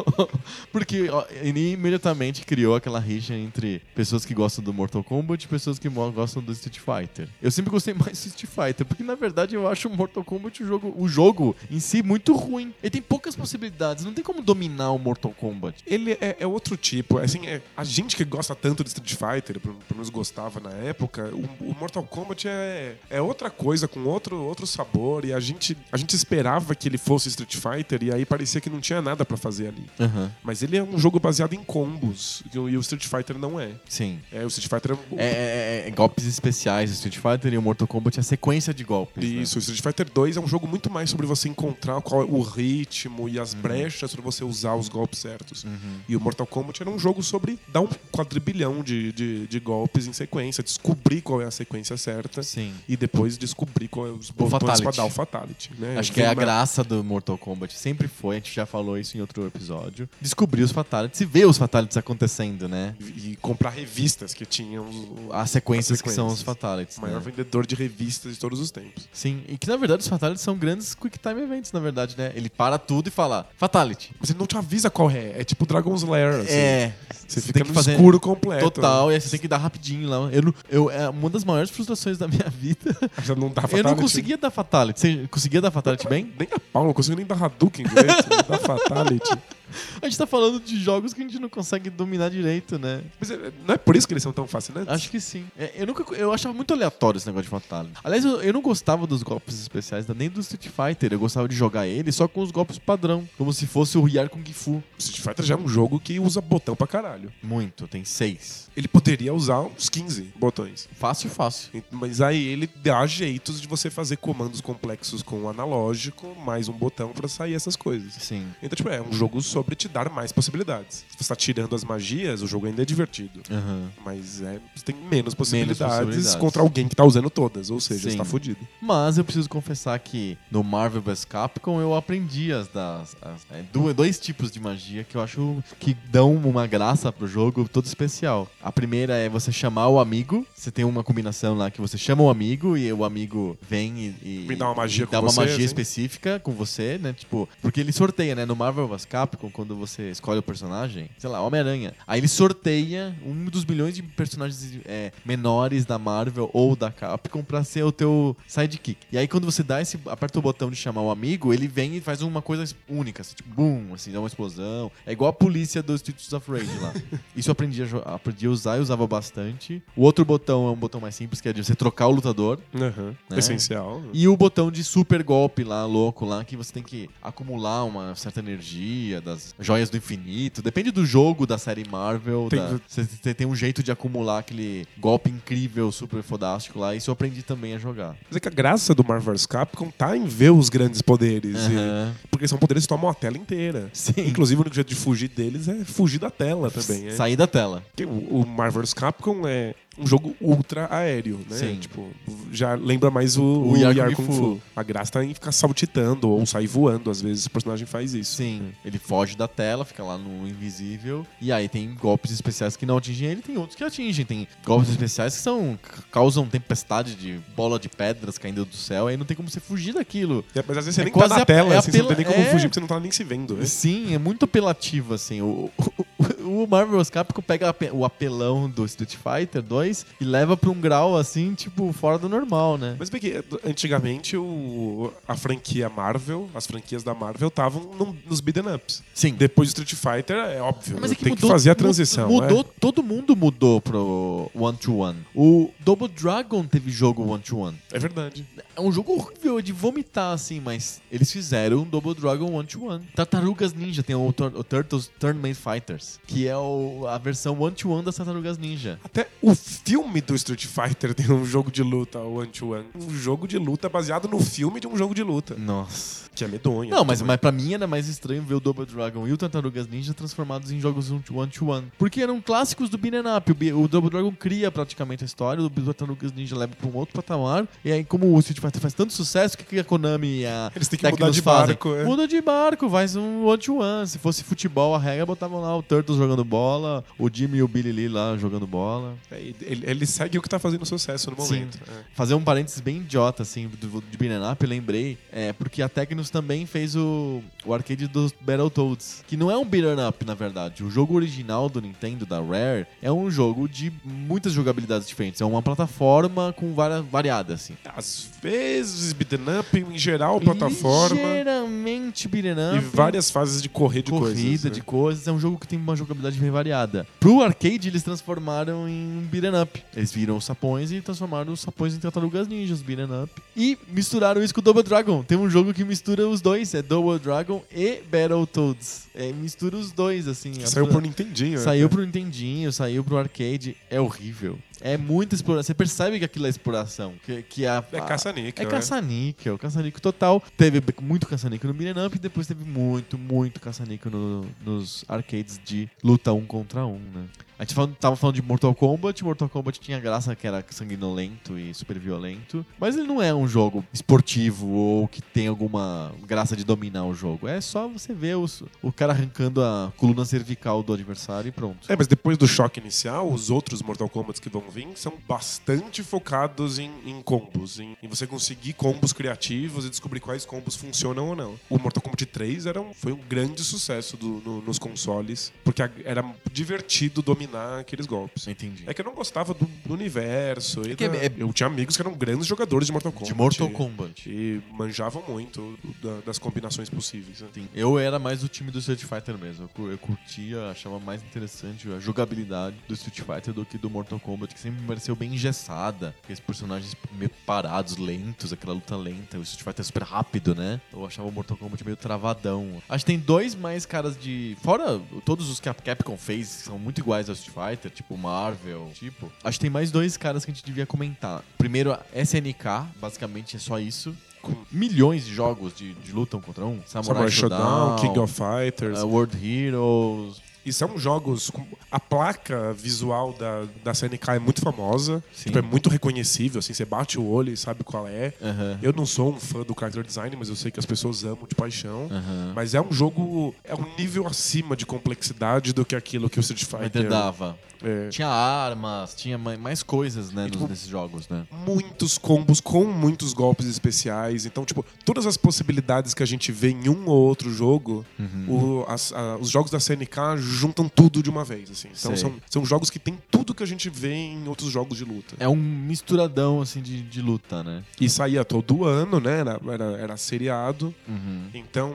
(laughs) Porque ó, ele imediatamente criou aquela rixa entre pessoas que gostam do Mortal Kombat e pessoas que gostam do Street Fighter. Eu sempre gostei (laughs) mais do Street Fighter, porque na verdade eu acho o Mortal Kombat o jogo, o jogo em si muito ruim. Ele tem poucas possibilidades, não tem como dominar o Mortal Kombat. Ele é, é outro tipo. Assim, é, a gente que gosta tanto de Street Fighter, pelo pelo menos gostava na época, o, o Mortal Kombat é, é outra coisa, com outro, outro sabor. E a gente, a gente esperava que ele fosse Street Fighter, e aí parecia que não tinha nada pra fazer ali. Aham, Mas ele é um jogo baseado em combos, e o Street Fighter não é. sim. É, o Street Fighter é. um- É, é- é golpes especiais, o Street Fighter e o Mortal Kombat é sequência de golpes. né? Isso, o Street Fighter 2 é um jogo muito mais sobre você encontrar qual é o ritmo e as brechas para você usar os golpes certos. E o Mortal Kombat era um jogo sobre dar um quadrilhão de, de, de golpes em sequência, descobrir qual é a sequência certa Sim. e depois descobrir qual é os botões para dar o fatality. Né? Acho que é a graça do Mortal Kombat. Sempre foi, gente já falou isso em outro episódio. Descobrir os fatalities e ver os fatalities acontecendo, né? E comprar revistas que tinham As sequências, As que são os sequências. fatalities. o maior né? vendedor de revistas de todos os tempos. Sim, e que na verdade os fatalities são grandes quick time events, na verdade, né? Ele para tudo e fala, fatality. Mas ele não te avisa qual é. É tipo Dragon's Lair. Assim. É. Você você fica no fazer escuro completo. Total, e aí você tem que dar rapidinho lá. Eu, não- eu, é uma das maiores frustrações da minha (laughs) vida. Já não dá Eu fatality. não conseguia dar fatality. Você conseguia dar fatality bem? Nem a pau, não consigo nem dar Hadouken direito, não dá Fatality. (laughs) (laughs) A gente tá falando de jogos que a gente não consegue dominar direito, né? Mas é- não é por isso que eles são tão fascinantes? Acho que sim. É, eu, nunca, eu achava muito aleatório esse negócio de Fatality. Aliás, eu, eu não gostava dos golpes especiais nem do Street Fighter. Eu gostava de jogar ele só com os golpes padrão. Como se fosse o Riyar Kung Fu. Street Fighter já é um jogo que usa botão pra caralho. Muito, tem seis. Ele poderia usar uns 15 botões. Fácil, fácil. Mas aí ele dá jeitos de você fazer comandos complexos com o analógico, mais um botão pra sair essas coisas. Sim. Então, tipo, é um jogo sobre te dar mais possibilidades. Se você tá tirando as magias, o jogo ainda é divertido. Aham. Mas é, você tem menos possibilidades, possibilidades. contra alguém que tá usando todas. Ou seja, Sim. você tá fudido. Mas eu preciso confessar que no Marvel vs Capcom eu aprendi as, das, as- é, dois tipos de magia que eu acho que dão uma graça pro jogo todo especial. A primeira é você chamar o amigo. Você tem uma combinação lá que você chama o amigo e o amigo vem e, e Vem dar uma magia e dá uma você, magia assim. específica com você, né? Tipo, porque ele sorteia, né? No Marvel vs Capcom, quando você escolhe o personagem, sei lá, Homem-Aranha. Aí ele sorteia um dos milhões de personagens é, menores da Marvel ou da Capcom pra ser o teu sidekick. E aí quando você dá esse, aperta o botão de chamar o amigo, ele vem e faz uma coisa única, assim, tipo, boom, assim, dá uma explosão. É igual a polícia dos Streets of Rage lá. (laughs) Isso eu aprendi a, aprendi a usar e usava bastante. O outro botão é um botão mais simples, que é de você trocar o lutador. Uhum. Né? Essencial. E o botão de super golpe lá, louco lá, que você tem que acumular uma certa energia das joias do infinito. Depende do jogo da série Marvel. Tem- da- Você você tem um jeito de acumular aquele golpe incrível, super fodástico lá. Isso eu aprendi também a jogar. Mas é que a graça do Marvel vs Capcom tá em ver os grandes poderes. e- Aham. porque são poderes que tomam a tela inteira. Sim. Inclusive, o único jeito de fugir deles é fugir da tela também. É. Sair da tela. Porque O, o Marvel vs Capcom é um jogo ultra aéreo, né? Sim. Tipo, já lembra mais o, O o Yar Kung Kung Fu. Fu. A graça tá em ficar saltitando ou sair voando. Às vezes o personagem faz isso. Sim. Ele foge da tela, fica lá no invisível. E aí tem golpes especiais que não atingem ele, tem outros que atingem. Tem golpes especiais que são causam tempestade de bola de pedras caindo do céu. Aí não tem como você fugir daquilo. É, Mas às vezes você É nem tá na a- tela, é assim, você não tem apela- nem como é. fugir porque você não tá nem se vendo. né? Sim, é muito apelativo, assim. O, (laughs) o, o Marvel vs Capcom pega o apelão do Street Fighter 2 e leva pra um grau assim, tipo, fora do normal, né? Mas porque antigamente o, a franquia Marvel, as franquias da Marvel estavam nos beat'em ups. Sim. Depois do Street Fighter, é óbvio, Mas é que tem mudou- que fazer a transição. Mudou, é. todo mundo mudou pro One to One. O Double Dragon teve jogo One to One. É verdade. É um jogo horrível de vomitar, assim, mas eles fizeram um Double Dragon One to One. Tartarugas Ninja tem o, Tur- o Turtles Tournament Fighters, que é o- a versão One to One das Tartarugas Ninja. Até o filme do Street Fighter tem um jogo de luta, o One to One. Um jogo de luta baseado no filme de um jogo de luta. Nossa. Que é medonho. Não, mas, mas pra mim era mais estranho ver o Double Dragon e o Tartarugas Ninja transformados em jogos one to one. to one. Porque eram clássicos do Beat'em Up. O, o Double Dragon cria praticamente a história, o Tartarugas Ninja leva pra um outro patamar. E aí, como o Street Fighter faz tanto sucesso, o que, que a Konami e a Eles têm que Tecnos mudar de fazem? barco, é. Muda de barco, faz um one to one. Se fosse futebol, a regra botavam lá o Turtles jogando bola, o Jimmy e o Billy Lee lá jogando bola. É, ele, ele segue o que tá fazendo sucesso no Sim. momento. é. Fazer um parênteses bem idiota, assim, do, de Beat'em Up, eu lembrei, é porque a Tecnos também fez o, o arcade dos Battletoads, que não é um Beat'em Up, na verdade. O jogo original do Nintendo, da Rare, é um jogo de muitas jogabilidades diferentes. É uma plataforma com várias variadas, assim. Às vezes, beat'em up, em geral, plataforma. Ligeiramente Beat'em E Up. várias fases de correr de corrida coisas. de né? coisas. É um jogo que tem uma jogabilidade bem variada. Pro arcade, eles transformaram em um beat'em up. Eles viram os sapões e transformaram os sapões em tartarugas ninjas, beat'em up. E misturaram isso com o Double Dragon. Tem um jogo que mistura os dois, é Double Dragon e Battletoads. É, mistura os dois, assim. Saiu por Nintendinho. né? Saiu pro Nintendinho, saiu pro arcade. É horrível. É muita exploração. Você percebe que aquilo é exploração. Que, que a, É caça-níquel. é né? caça-níquel, caça-níquel total. Teve muito caça-níquel no Beat'em Up e depois teve muito, muito caça-níquel no- nos arcades de luta um contra um, né? A gente falando- tava falando de Mortal Kombat, Mortal Kombat tinha graça que era sanguinolento e super violento, mas ele não é um jogo esportivo ou que tem alguma graça de dominar o jogo. É só você ver os- o cara arrancando a coluna cervical do adversário e pronto. É, mas depois do choque inicial, os outros Mortal Kombat que vão são bastante focados em, em combos, em, em você conseguir combos criativos e descobrir quais combos funcionam ou não. O Mortal Kombat 3 era um- foi um grande sucesso do- no- nos consoles, porque era divertido dominar aqueles golpes. Entendi. É que eu não gostava do, do universo. e que da- é- Eu tinha amigos que eram grandes jogadores de Mortal Kombat. De Mortal Kombat. E manjavam muito da- das combinações possíveis. né? Eu era mais do time do Street Fighter mesmo. Eu Eu curtia, achava mais interessante a jogabilidade do Street Fighter do que do Mortal Kombat, que sempre me pareceu bem engessada. Aqueles personagens meio parados, lentos, aquela luta lenta. O Street Fighter é super rápido, né? Eu achava o Mortal Kombat meio travadão. Acho que tem dois mais caras de. Fora todos os que a Capcom fez, que são muito iguais ao Street Fighter, tipo Marvel, tipo. Acho que tem mais dois caras que a gente devia comentar. Primeiro, SNK, basicamente é só isso. Com milhões de jogos de, de luta um contra um. Samurai, Samurai Showdown, King of Fighters. uh, World Heroes. E são jogos. A placa visual da, da CNK é muito famosa. Tipo, é muito reconhecível. Assim, você bate o olho e sabe qual é. Aham. Eu não sou um fã do character design, mas eu sei que as pessoas amam de paixão. Aham. Mas é um jogo. É um nível acima de complexidade do que aquilo que o Street Fighter dava. É, Tinha armas, tinha ma- mais coisas, né, nos, tipo, nesses jogos, né? muitos combos com muitos golpes especiais. Então, tipo, todas as possibilidades que a gente vê em um ou outro jogo, Uhum. o- as- a- os jogos da CNK juntam tudo de uma vez. Assim. Então, Sei. são, são jogos que tem tudo que a gente vê em outros jogos de luta. É um misturadão, assim, de, de luta, né? E saía todo ano, né? Era, era, era seriado. Uhum. Então,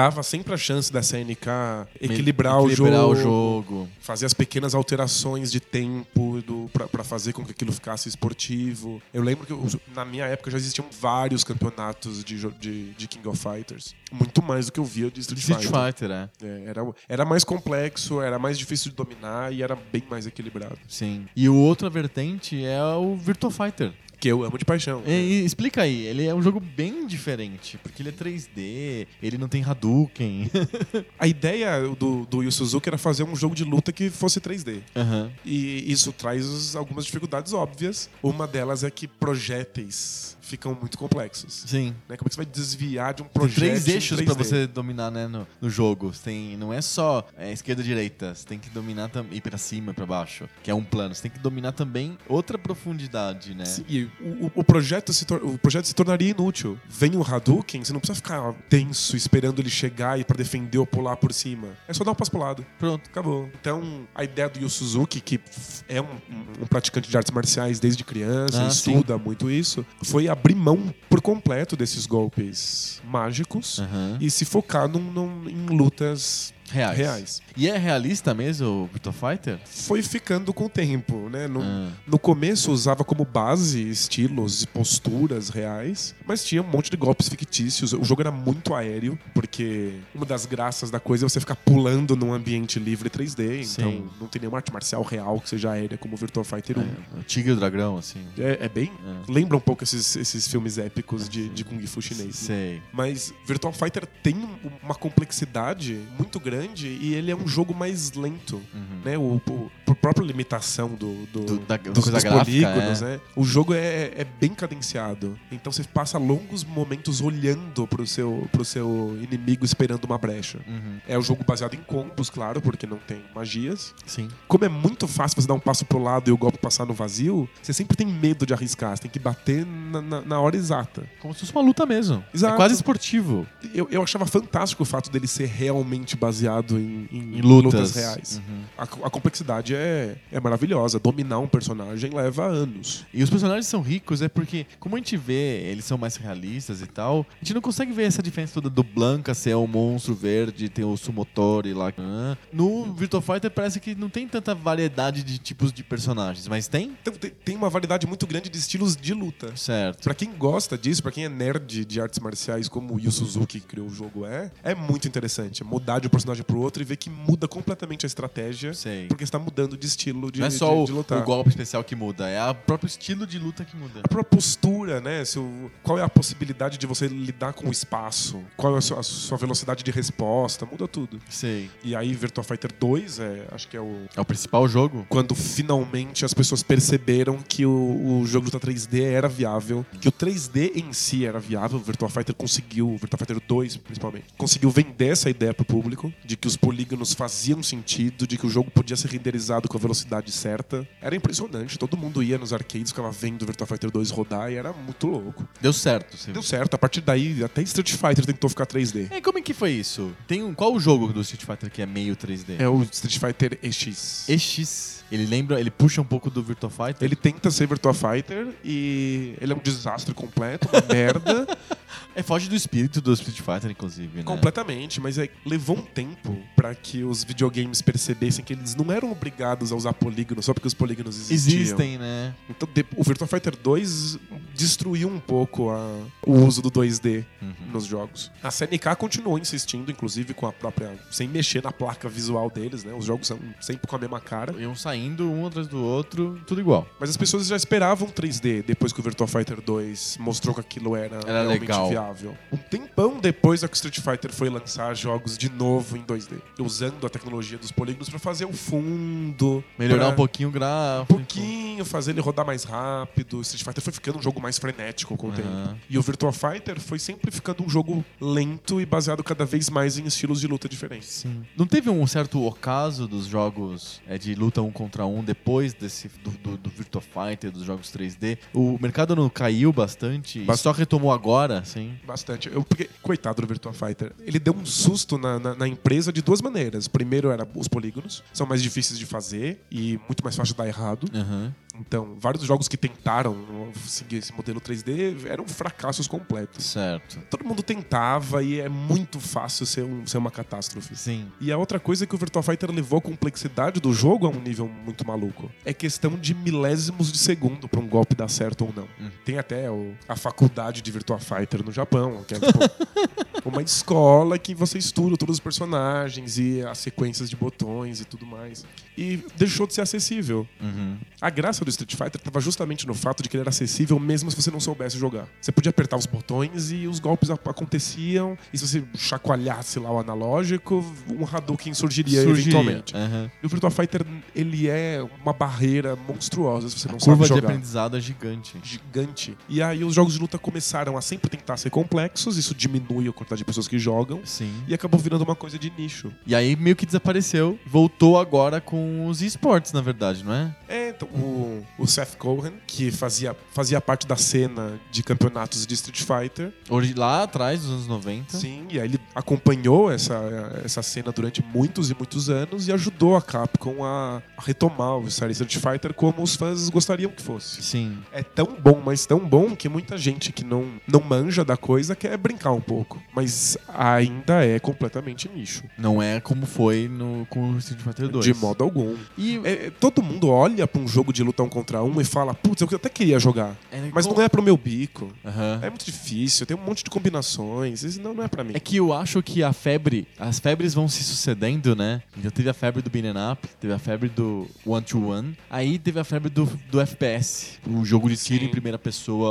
dava sempre a chance da CNK equilibrar, Equilibrar o, o jogo, jogo. fazer as pequenas alterações de tempo pra fazer com que aquilo ficasse esportivo. Eu lembro que na minha época já existiam vários campeonatos de, de, de King of Fighters. Muito mais do que eu via de Street, Street Fighter. Fighter, é. É, era, era mais complexo, era mais difícil de dominar e era bem mais equilibrado. Sim. E o outra vertente é o Virtua Fighter. Que eu amo de paixão. E explica aí, ele é um jogo bem diferente, porque ele é 3D, ele não tem Hadouken. (laughs) A ideia do, do Yu Suzuki era fazer um jogo de luta que fosse 3D. Aham. E isso traz algumas dificuldades óbvias. Uma delas é que projéteis ficam muito complexos. Sim. Né? Como é que você vai desviar de um Tem projétil três eixos 3D? pra você dominar, né, no, no jogo. Você Tem, não é só é, esquerda e direita. Você tem que dominar também ir pra cima e pra baixo, que é um plano. Você tem que dominar também outra profundidade, né? Sim, E o, o- o projeto se o projeto se tornaria inútil. Vem um Hadouken, você não precisa ficar tenso esperando ele chegar e pra defender ou pular por cima. É só dar um passo pro lado. Pronto. Acabou. Então, a ideia do Yu Suzuki, que é um, um- praticante de artes marciais desde criança, Ah, estuda muito isso, foi abrir mão por completo desses golpes mágicos Aham. e se focar num- num- em lutas Reais. reais. E é realista mesmo o Virtua Fighter? Foi ficando com o tempo, né? No, Ah. no começo usava como base estilos e posturas reais, mas tinha um monte de golpes fictícios. O jogo era muito aéreo, porque uma das graças da coisa é você ficar pulando num ambiente livre 3D, Sim. então não tem nenhuma arte marcial real que seja aérea como o Virtua Fighter 1. É, o Tigre e o Dragão, assim. É, é bem. É. Lembra um pouco esses, esses filmes épicos de, de Kung Fu chinês. né? Sei. Mas Virtual Fighter tem um- uma complexidade muito grande e ele é um jogo mais lento. Né? O, o- por própria limitação do, do- Do- da- dos, dos gráfica, polígonos, é. né? O jogo é, é bem cadenciado. Então você passa longos momentos olhando pro seu, pro seu inimigo esperando uma brecha. Uhum. É um jogo baseado em combos, claro, porque não tem magias. Sim. Como é muito fácil você dar um passo pro lado e o golpe passar no vazio, você sempre tem medo de arriscar. Você tem que bater na, na- na hora exata. Como se fosse uma luta mesmo. Exato. É quase esportivo. Eu, eu achava fantástico o fato dele ser realmente baseado em, em Em lutas. reais. Uhum. A, a complexidade é, é maravilhosa. Dominar um personagem leva anos. E os personagens são ricos, é porque, como a gente vê, eles são mais realistas e tal, a gente não consegue ver essa diferença toda do Blanca ser o monstro verde, tem o Sumotori lá. No Virtua Fighter parece que não tem tanta variedade de tipos de personagens, mas tem? Então tem, tem uma variedade muito grande de estilos de luta. Certo. Pra quem gosta disso, pra quem é nerd de artes marciais, como o Yu Suzuki que criou o jogo é, é muito interessante. Mudar de um personagem pro outro e ver que muda completamente a estratégia. Sei. Porque está mudando de estilo de, não é só de- o, de lutar. o golpe especial que muda, é o próprio estilo de luta que muda. A própria postura, né? Se o- qual é a possibilidade de você lidar com o espaço? Qual é a sua, a sua velocidade de resposta? Muda tudo. Sei. E aí, Virtua Fighter 2, é, acho que é o. É o principal jogo? Quando finalmente as pessoas perceberam que o, o jogo de luta 3D era viável, que o 3D em si era viável, o Virtua Fighter conseguiu, o Virtua Fighter 2 principalmente, conseguiu vender essa ideia pro público, de que os polígonos faziam sentido, de que o jogo podia ser renderizado com a velocidade certa. Era impressionante, todo mundo ia nos arcades, ficava vendo o Virtua Fighter 2 rodar e era muito louco. Deu certo. Sim. Deu certo, a partir daí até Street Fighter tentou ficar 3D. E como é que foi isso? Tem um, qual o jogo do Street Fighter que é meio 3D? É o Street Fighter EX. EX. Ele lembra, ele puxa um pouco do Virtua Fighter. Ele tenta ser Virtua Fighter e ele é um desastre completo, uma (laughs) merda. É, foge do espírito do Street Fighter, inclusive, né? Completamente, mas é, levou um tempo pra que os videogames percebessem que eles não eram obrigados a usar polígonos só porque os polígonos existiam. Existem, né? Então o Virtua Fighter 2 destruiu um pouco a- o uso do 2D Uhum. nos jogos. A CNK continuou insistindo, inclusive com a própria. sem mexer na placa visual deles, né? Os jogos são sempre com a mesma cara. Iam saindo um atrás do outro, tudo igual. Mas as pessoas já esperavam 3D depois que o Virtua Fighter 2 mostrou que aquilo era, Era realmente legal. viável. Um tempão depois é que o Street Fighter foi lançar jogos de novo em 2D, usando a tecnologia dos polígonos pra fazer o fundo, Melhorar pra um pouquinho o um gráfico. pouquinho, fazer ele rodar mais rápido. O Street Fighter foi ficando um jogo mais frenético com o Aham. tempo. E o Virtua Fighter foi sempre ficando um jogo lento e baseado cada vez mais em estilos de luta diferentes. Sim. Não teve um certo ocaso dos jogos é, de luta um contra um depois desse do, do, do Virtua Fighter, dos jogos 3D? O mercado não caiu bastante e Bast- só retomou agora, sim. Bastante. Eu, porque, coitado do Virtua Fighter. Ele deu um susto na, na, na empresa de duas maneiras. Primeiro era os polígonos, são mais difíceis de fazer e muito mais fácil de dar errado. Aham. Então, vários jogos que tentaram seguir esse modelo 3D eram fracassos completos. Certo. Todo mundo tentava e é muito fácil ser, um- ser uma catástrofe. Sim. E a outra coisa é que o Virtua Fighter levou a complexidade do jogo a um nível muito maluco. É questão de milésimos de segundo pra um golpe dar certo ou não. Hum. Tem até o- a faculdade de Virtua Fighter no Japão, que é tipo, (laughs) uma escola que você estuda todos os personagens e as sequências de botões e tudo mais. E deixou de ser acessível. Uhum. A graça do Street Fighter estava justamente no fato de que ele era acessível mesmo se você não soubesse jogar. Você podia apertar os botões e os golpes aconteciam, e se você chacoalhasse lá o analógico, um Hadouken surgiria, Surgiria. eventualmente. Aham. E o Virtua Fighter, ele é uma barreira monstruosa se você não Curva sabe de jogar. aprendizado é gigante. Gigante. E aí os jogos de luta começaram a sempre tentar ser complexos, isso diminui a quantidade de pessoas que jogam, Sim. e acabou virando uma coisa de nicho. E aí meio que desapareceu, voltou agora com os esportes, na verdade, não é? É, então, o, o Seth Cohen, que fazia, fazia parte da cena de campeonatos de Street Fighter. Hoje, lá atrás, dos anos 90. Sim, e aí ele acompanhou essa, essa cena durante muitos e muitos anos e ajudou a Capcom a, retomar o Street Fighter como os fãs gostariam que fosse. Sim. É tão bom, mas tão bom que muita gente que não, não manja da coisa quer brincar um pouco. Mas ainda é completamente nicho. Não é como foi no, com o Street Fighter 2. De modo algum. E É, é, todo mundo olha pra um jogo de luta um contra um e fala, putz, eu até queria jogar. É, Mas com- não é pro meu bico. Aham. É muito difícil, tem um monte de combinações. Isso não, não é pra mim. É que eu acho que a febre, as febres vão se sucedendo, né? Então teve a febre do beat'em up, teve a febre do one to one, aí teve a febre do, do FPS. O jogo de tiro Sim. em primeira pessoa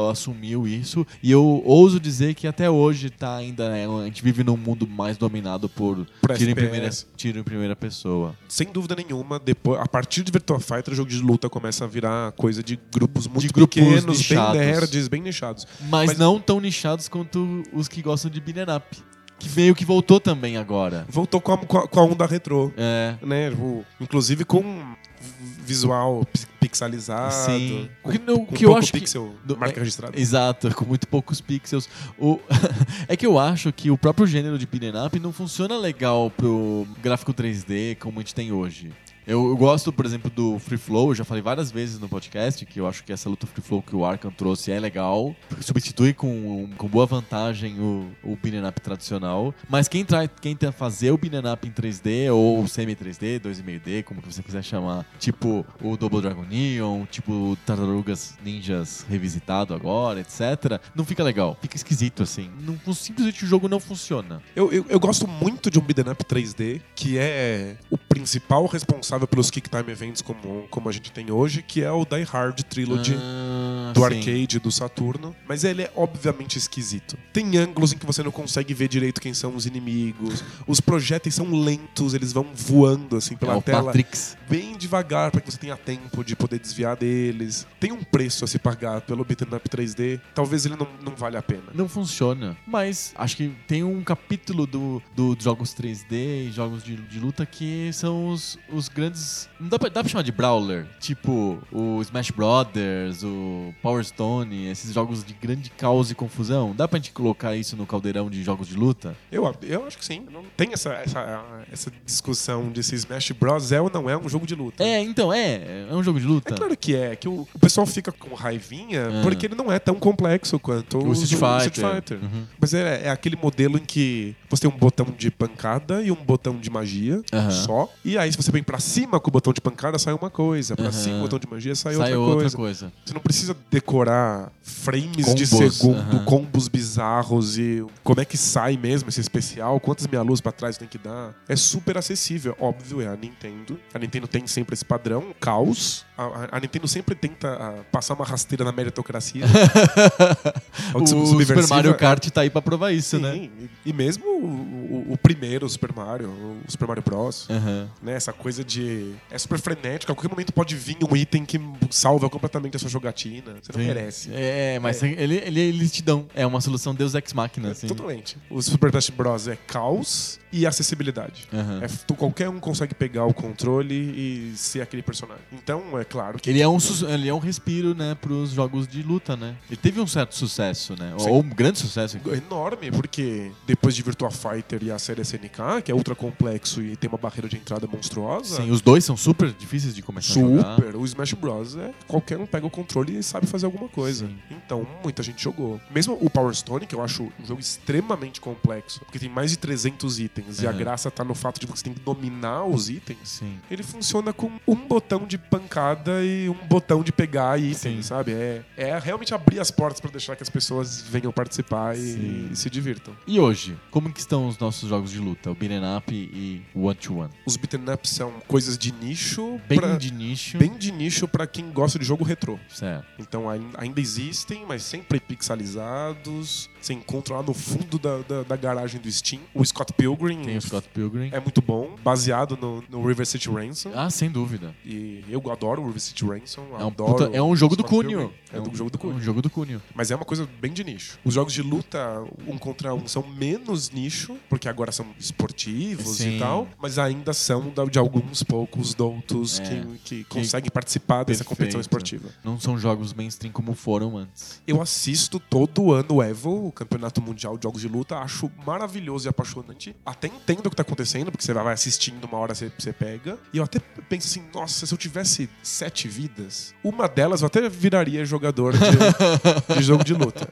assumiu isso, e eu ouso dizer que até hoje tá ainda, né, a gente vive num mundo mais dominado por, tiro, em primeira, tiro em primeira pessoa. Sem dúvida nenhuma, depois, a partir de Virtua Fighter, o jogo de luta começa a virar coisa de grupos muito grupos pequenos, nichados. bem nerds, bem nichados. Mas, Mas- não tão nichados quanto os que gostam de beat'em up. Que meio que voltou também agora. Voltou com a, com a- onda retrô. É. Né? O- inclusive com visual pi- pixelizado. Sim. Com, que, no- com que eu acho que- pixel, do- marca é- registrada. Exato, com muito poucos pixels. O... (laughs) é que eu acho que o próprio gênero de beat'em up não funciona legal pro gráfico 3D como a gente tem hoje. Eu, eu gosto, por exemplo, do Free Flow, eu já falei várias vezes no podcast que eu acho que essa luta Free Flow que o Arkham trouxe é legal, substitui com, com boa vantagem o, o beat'em up tradicional. Mas quem, trai, quem tenta fazer o beat'em up em 3D ou semi-3D, 2,5D, como que você quiser chamar, tipo o Double Dragon Neon, tipo Tartarugas Ninjas revisitado agora, etc., não fica legal. Fica esquisito, assim. Não, simplesmente o jogo não funciona. Eu, eu, eu gosto muito de um beat'em up 3D, que é o principal responsável pelos Kick Time Events como, como a gente tem hoje, que é o Die Hard Trilogy. Ah, do sim. arcade do Saturno, mas ele é obviamente esquisito. Tem ângulos em que você não consegue ver direito quem são os inimigos. Os projéteis são lentos, eles vão voando assim É pela o tela Matrix. bem devagar para que você tenha tempo de poder desviar deles. Tem um preço a se pagar pelo beat'em up 3D. Talvez ele não, não vale a pena. Não funciona. Mas acho que tem um capítulo do, do jogos 3D e jogos de, de luta que são os, os grandes. Não dá pra, dá pra chamar de Brawler? Tipo o Smash Brothers, o Power Stone, esses jogos de grande caos e confusão. Dá pra gente colocar isso no caldeirão de jogos de luta? Eu, eu acho que sim. Não tem essa, essa, essa discussão de se Smash Bros. é ou não é um jogo de luta. É, então, é. É um jogo de luta. É claro que é, que o, o pessoal fica com raivinha Ah. porque ele não é tão complexo quanto O os- Street Fighter. Fighter. Uhum. Mas é, é aquele modelo em que você tem um botão de pancada e um botão de magia Aham. só. E aí, se você vem pra cima com o botão de pancada, sai uma coisa. Pra Aham. cima com o botão de magia, sai, Sai outra, outra coisa. coisa. Você não precisa decorar frames de Combos, segundo, aham. combos bizarros e como é que sai mesmo esse especial, quantas meia luz pra trás tem que dar. É super acessível. Óbvio, é a Nintendo. A Nintendo tem sempre esse padrão, caos. A, a- a Nintendo sempre tenta ah, passar uma rasteira na meritocracia. (laughs) o Super Mario é- Kart tá aí pra provar isso, Sim, né? e- E mesmo o, o- o primeiro Super Mario, o Super Mario Bros. Aham. Né, essa coisa de. É super frenético, a qualquer momento pode vir um item que salva completamente a sua jogatina. Você não Sim. merece. É, mas Ele, ele, eles te dão. É uma solução Deus Ex Machina, assim. Totalmente. O Super Smash Bros. é caos e acessibilidade. Aham. É, tu- qualquer um consegue pegar o controle e ser aquele personagem. Então, é claro que. Ele é, um, ele é um respiro, né, pros jogos de luta, né? Ele teve um certo sucesso, né? Sim. Ou um grande sucesso. enorme, porque depois de Virtua Fighter e a série SNK, que é ultra complexo e tem uma barreira de entrada monstruosa, Sim, os dois são super difíceis de começar a jogar. super. O Smash Bros. é qualquer um pega o controle e sabe fazer alguma coisa. Sim. Então, muita gente jogou. Mesmo o Power Stone, que eu acho um jogo extremamente complexo, porque tem mais de 300 itens e a graça tá no fato de você tem que dominar os itens. Sim. Ele funciona com um botão de pancada e um botão de pegar Sim. itens, sabe? É, é realmente abrir as portas pra deixar que as pessoas venham participar Sim. e, e se divirtam. E hoje, como que estão os nossos jogos de luta? O Beat'em Up e o One to One? Os beat'em ups são coisas de nicho, Bem pra- de nicho. bem de nicho para quem gosta de jogo retrô. Certo. Então ai- ainda existem, mas sempre pixelizados. Você encontra lá no fundo da, da, da garagem do Steam. O Scott Pilgrim Tem o Scott Pilgrim. é muito bom, baseado no, no River City Ransom. Ah, sem dúvida. E eu adoro o River City Ransom. É um, adoro puta- é um jogo do Cunho. Pilgrim. É, um jogo do Cunho. um jogo do Cunho. Mas é uma coisa bem de nicho. Os jogos de luta, um contra um, são menos nicho, porque agora são esportivos Sim. e tal, mas ainda são de alguns poucos doutos É. que, que conseguem participar dessa competição Perfeito. esportiva. Não são jogos mainstream como foram antes. Eu assisto todo ano o EVO, o Campeonato Mundial de Jogos de Luta, acho maravilhoso e apaixonante. Até entendo o que tá acontecendo, porque você vai assistindo, uma hora você, você pega. E eu até penso assim, nossa, se eu tivesse sete vidas, uma delas eu até viraria jogador de, (laughs) de jogo de luta.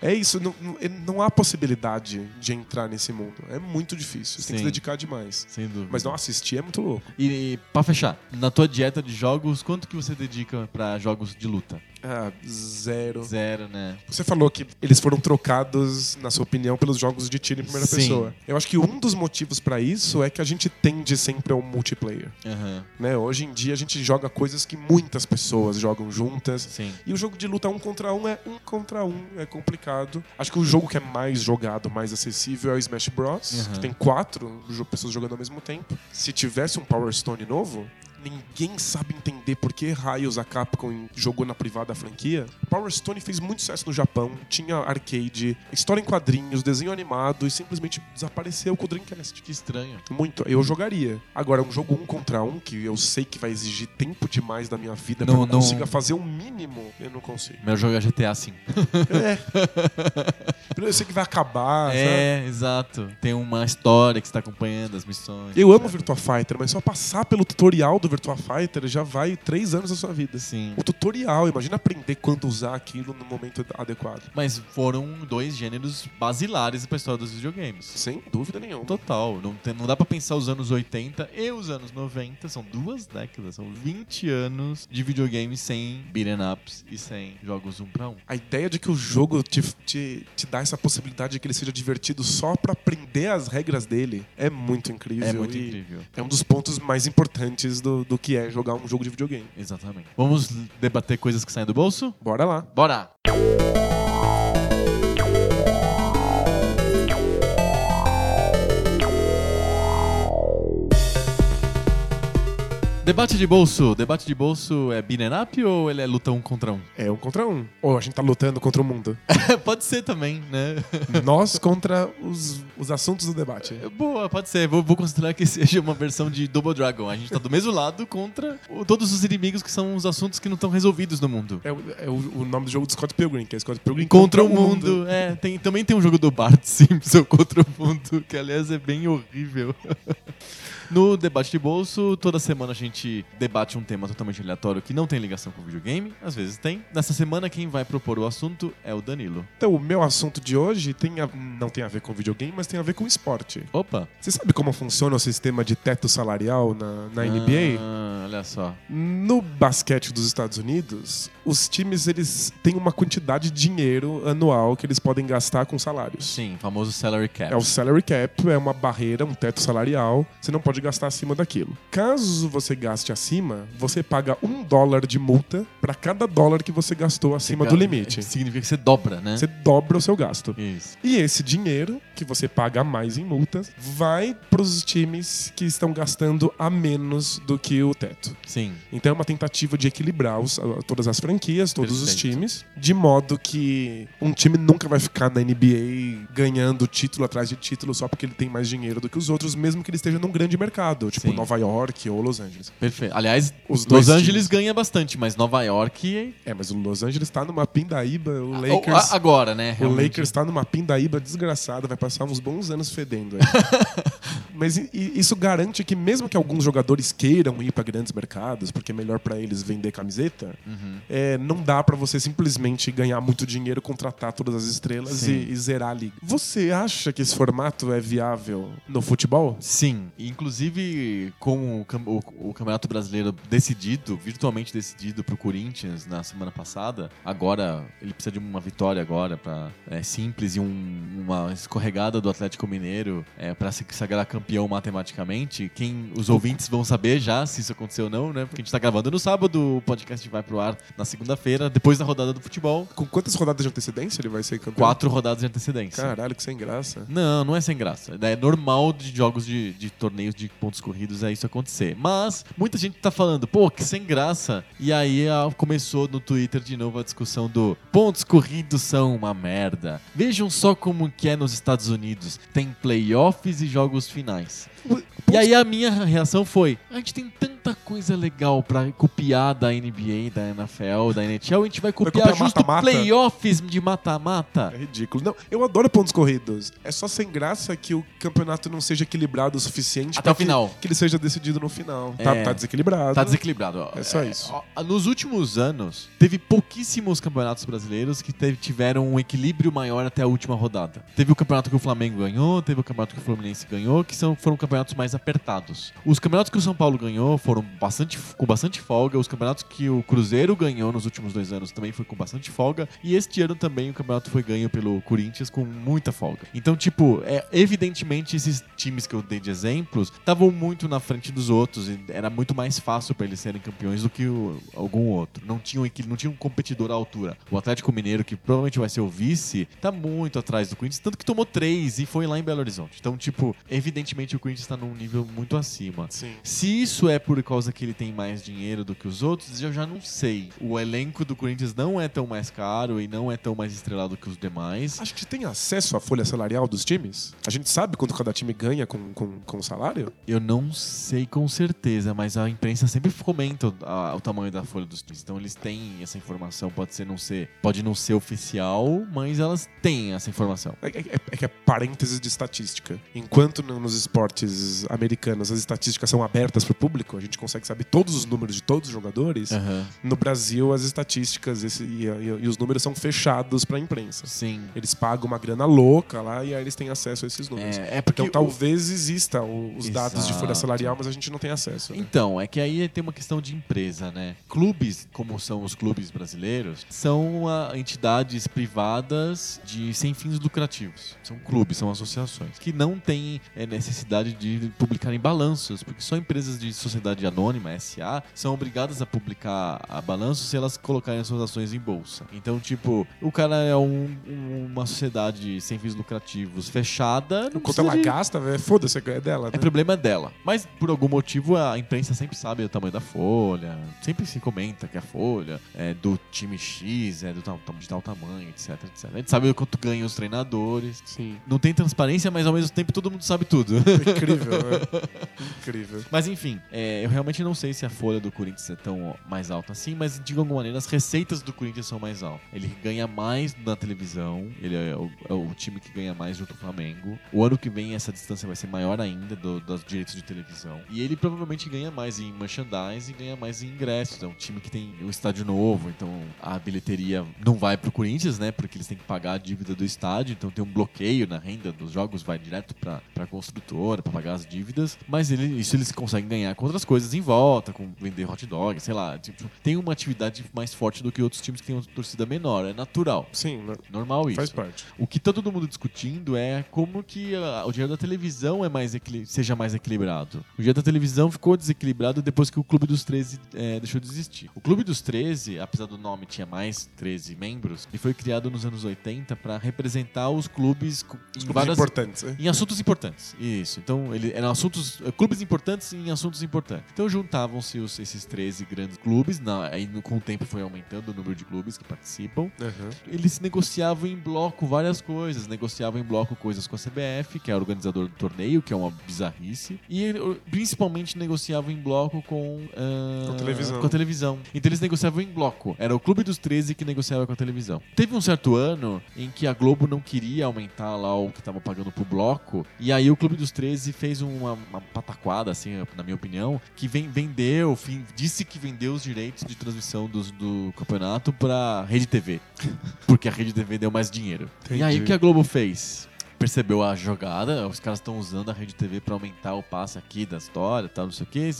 É isso, não, não- não há possibilidade de entrar nesse mundo. É muito difícil, você tem que se dedicar demais. Sem dúvida. Mas não assistir é muito louco. E, pra fechar, na tua dieta de jogos, quanto que você dedica pra jogos de luta? Ah, zero. Zero, né? Você falou que eles foram trocados, na sua opinião, pelos jogos de tiro em primeira Sim. pessoa. Eu acho que um dos motivos pra isso é que a gente tende sempre ao multiplayer. Aham. Né? Hoje em dia a gente joga coisas que muitas pessoas jogam juntas. Sim. E o jogo de luta um contra um é um contra um, é complicado. Acho que o jogo que é mais jogado, mais acessível é o Smash Bros, Uhum. que tem quatro pessoas jogando ao mesmo tempo. Se tivesse um Power Stone novo, ninguém sabe entender por que raios a Capcom jogou na privada a franquia. Power Stone fez muito sucesso no Japão, tinha arcade, história em quadrinhos, desenho animado e simplesmente desapareceu com o Dreamcast. Que estranho. Muito. Eu jogaria. Agora, um jogo um contra um, que eu sei que vai exigir tempo demais da minha vida Não- pra eu não- consiga fazer o mínimo, eu não consigo. Meu jogo é GTA V. Eu sei que vai acabar, (laughs) sabe? é, exato. Tem uma história que você tá acompanhando, as missões. Eu amo Virtua Fighter, mas só passar pelo tutorial do Virtua Fighter já vai três anos da sua vida. Sim. O tutorial, imagina aprender quando usar aquilo no momento adequado. Mas foram dois gêneros basilares pra história dos videogames. Sem dúvida nenhuma. Total. Não, tem- não dá pra pensar os anos 80 e os anos 90. São duas décadas. São 20 anos de videogame sem beat'em ups e sem jogos um pra um. A ideia de que o jogo te, te, te dá essa possibilidade de que ele seja divertido só pra aprender as regras dele é muito incrível. É muito incrível. É um dos pontos mais importantes do, do que é jogar um jogo de videogame. Exatamente. Vamos debater coisas que saem do bolso? Bora lá. Bora! Debate de bolso. Debate de bolso é up ou ele é luta um contra um? É um contra um. Ou a gente tá lutando contra o mundo. (laughs) Pode ser também, né? (laughs) Nós contra os, os assuntos do debate. Boa, pode ser. Vou, vou considerar que (laughs) seja uma versão de Double Dragon. A gente tá do mesmo lado contra o- todos os inimigos que são os assuntos que não estão resolvidos no mundo. É, o, é o- o nome do jogo do Scott Pilgrim, que é Scott Pilgrim Contra o mundo. É, tem, também tem um jogo do Bart Simpson contra o mundo, que aliás é bem horrível. No debate de bolso, toda semana a gente debate um tema totalmente aleatório que não tem ligação com o videogame, às vezes tem. Nessa semana, quem vai propor o assunto é o Danilo. Então, o meu assunto de hoje tem a- não tem a ver com videogame, mas tem a ver com esporte. Opa! Você sabe como funciona o sistema de teto salarial na, na NBA? Ah, olha só. No basquete dos Estados Unidos, os times eles têm uma quantidade de dinheiro anual que eles podem gastar com salários. Sim, famoso salary cap. É o salary cap, é uma barreira, um teto salarial. Você não pode gastar acima daquilo. Caso você gaste acima, você paga um dólar de multa para cada dólar que você gastou acima do limite. (laughs) Significa que você dobra, né? Você dobra o seu gasto. Isso. E esse dinheiro que você paga a mais em multas vai para os times que estão gastando a menos do que o teto. Sim. Então é uma tentativa de equilibrar os- todas as franquias, todos os Perfeito. times, de modo que um time nunca vai ficar na NBA ganhando título atrás de título só porque ele tem mais dinheiro do que os outros, mesmo que ele esteja num grande mercado, tipo Sim. Nova York ou Los Angeles. Perfeito. Aliás, Os dois Los Angeles times. ganha bastante, mas Nova York. É, mas o Los Angeles tá numa pindaíba, o Ah, Lakers. a- Agora, né? O realmente. Lakers tá numa pindaíba desgraçada, vai passar uns bons anos fedendo aí. (laughs) Mas i- isso garante que mesmo que alguns jogadores queiram ir para grandes mercados, porque é melhor para eles vender camiseta, Uhum. é, não dá para você simplesmente ganhar muito dinheiro, contratar todas as estrelas e, e zerar a liga. Você acha que esse formato é viável no futebol? Sim. inclusive, com o, o- o Campeonato Brasileiro decidido, virtualmente decidido pro Corinthians na semana passada, agora ele precisa de uma vitória agora para é simples e um- uma escorregada do Atlético Mineiro é, para se sagrar campeão matematicamente. Quem os ouvintes vão saber já se isso aconteceu ou não, né? Porque a gente tá gravando no sábado, o podcast vai pro ar na segunda-feira, depois da rodada do futebol. Com quantas rodadas de antecedência ele vai ser campeão? Quatro rodadas de antecedência. Caralho, que sem graça. Não, não é sem graça. É normal de jogos de, de torneios de pontos corridos é isso acontecer. Mas muita gente tá falando, pô, que sem graça. E aí começou no Twitter de novo a discussão do pontos corridos são uma merda. Vejam só como que é nos Estados Unidos. Tem playoffs e jogos finais. E aí a minha reação foi: a gente tem tanta coisa legal pra copiar da NBA, da NFL, da NHL, a gente vai copiar, copiar justo mata-mata? playoffs de mata-mata. É ridículo. Não, eu adoro pontos corridos. É só sem graça que o campeonato não seja equilibrado o suficiente Até o pra que- final. Que, ele seja decidido no final. Tá, É. tá desequilibrado. Tá desequilibrado. É só isso. ó, Nos últimos anos, teve pouquíssimos campeonatos brasileiros que teve- tiveram um equilíbrio maior até a última rodada. Teve o campeonato que o Flamengo ganhou, teve o campeonato que o Fluminense ganhou, que são, foram campeonatos mais apertados. Os campeonatos que o São Paulo ganhou foram bastante, com bastante folga. Os campeonatos que o Cruzeiro ganhou nos últimos dois anos também foi com bastante folga. E este ano também o campeonato foi ganho pelo Corinthians com muita folga. Então, tipo, é, evidentemente esses times que eu dei de exemplos estavam muito na frente dos outros. E era muito mais fácil para eles serem campeões do que o- algum outro. Não tinha, equil- não tinha um competidor à altura. O Atlético Mineiro, que provavelmente vai ser o vice, tá muito atrás do Corinthians, tanto que tomou três e foi lá em Belo Horizonte. Então, tipo, evidentemente o Corinthians tá num nível muito acima. Sim. Se isso é por causa que ele tem mais dinheiro do que os outros, eu já não sei. O elenco do Corinthians não é tão mais caro e não é tão mais estrelado que os demais. A gente tem acesso à folha salarial dos times? A gente sabe quanto cada time ganha com, com, com salário? Eu não sei com certeza, mas a imprensa sempre comenta o, a- o tamanho da folha dos times. Então eles têm essa informação, pode ser não ser, pode não ser oficial, mas elas têm essa informação. É, é- é que é parênteses de estatística. Enquanto no- nos esportes americanos as estatísticas são abertas para o público, a gente consegue saber todos os números de todos os jogadores. Aham. No Brasil, as estatísticas esse- e, e- e os números são fechados para a imprensa. Sim. Eles pagam uma grana louca lá e aí eles têm acesso a esses números. É, é porque Então o- talvez exista o- os dados de folha salarial, mas a gente não tem acesso. né? Então, é que aí tem uma questão de empresa, né? Clubes, como são os clubes brasileiros, são ah, entidades privadas de sem fins lucrativos. São clubes, são associações, que não têm eh, necessidade de publicarem balanços, porque só empresas de sociedade anônima, SA, são obrigadas a publicar a balanço se elas colocarem as suas ações em bolsa. Então, tipo, o cara é um- um- uma sociedade sem fins lucrativos fechada. não Quanto precisa ela de- gasta, velho, foda-se, é dela. é né? problema dela. Mas por algum motivo a imprensa sempre sabe o tamanho da folha, sempre se comenta que a folha é do time X, é do tal, de tal tamanho, etc, etc. A gente sabe o quanto ganham os treinadores. Sim. Não tem transparência, mas ao mesmo tempo todo mundo sabe tudo. Incrível? (laughs) Incrível. Mas enfim, é, eu realmente não sei se a folha do Corinthians é tão mais alta assim, mas de alguma maneira as receitas do Corinthians são mais altas. Ele ganha mais na televisão, ele é o, é o time que ganha mais junto ao Flamengo. O ano que vem essa distância vai ser maior ainda do- dos direitos de televisão. E ele provavelmente ganha mais em merchandising e ganha mais em ingressos. É um time que tem um estádio novo, então a bilheteria não vai pro Corinthians, né? Porque eles têm que pagar a dívida do estádio, então tem um bloqueio na renda dos jogos, vai direto pra, pra construtora, pra pagar as dívidas. Mas ele, isso eles conseguem ganhar com outras coisas em volta, com vender hot dog, sei lá. Tipo, tem uma atividade mais forte do que outros times que têm uma torcida menor. É natural. Sim, né? Normal isso. faz parte. O que tá todo mundo discutindo é como que ah, o dinheiro da televisão é mais seja mais equilibrado. O dinheiro da televisão ficou desequilibrado depois que o Clube dos 13 eh, deixou de existir. O Clube dos 13, apesar do nome tinha mais 13 membros, ele foi criado nos anos 80 para representar os clubes Os clubes várias importantes, né? em assuntos importantes. Isso. Então, ele, eram assuntos. eh, Clubes importantes em assuntos importantes. Então juntavam-se esses 13 grandes clubes. Na, aí com o tempo foi aumentando o número de clubes que participam. Aham. Eles negociavam em bloco várias coisas. Negociavam em bloco coisas com a CBF, que é o organizador do torneio, que é uma bizarrice. E eh, principalmente negociavam em bloco com, ah, Com a televisão. com a televisão. Então eles negociavam em bloco. Era o Clube dos 13 que negociava com a televisão. Teve um certo ano em que a Globo não queria aumentar lá o que estava pagando pro bloco. E aí o Clube dos 13 fez uma, uma pataquada, assim, na minha opinião, que vem, vendeu, fim- disse que vendeu os direitos de transmissão dos- do campeonato pra Rede TV. (laughs) Porque a Rede TV deu mais dinheiro. E aí Entendi. o que a Globo fez? Percebeu a jogada, os caras estão usando a rede TV pra aumentar o passe aqui da história, tal, não sei o que,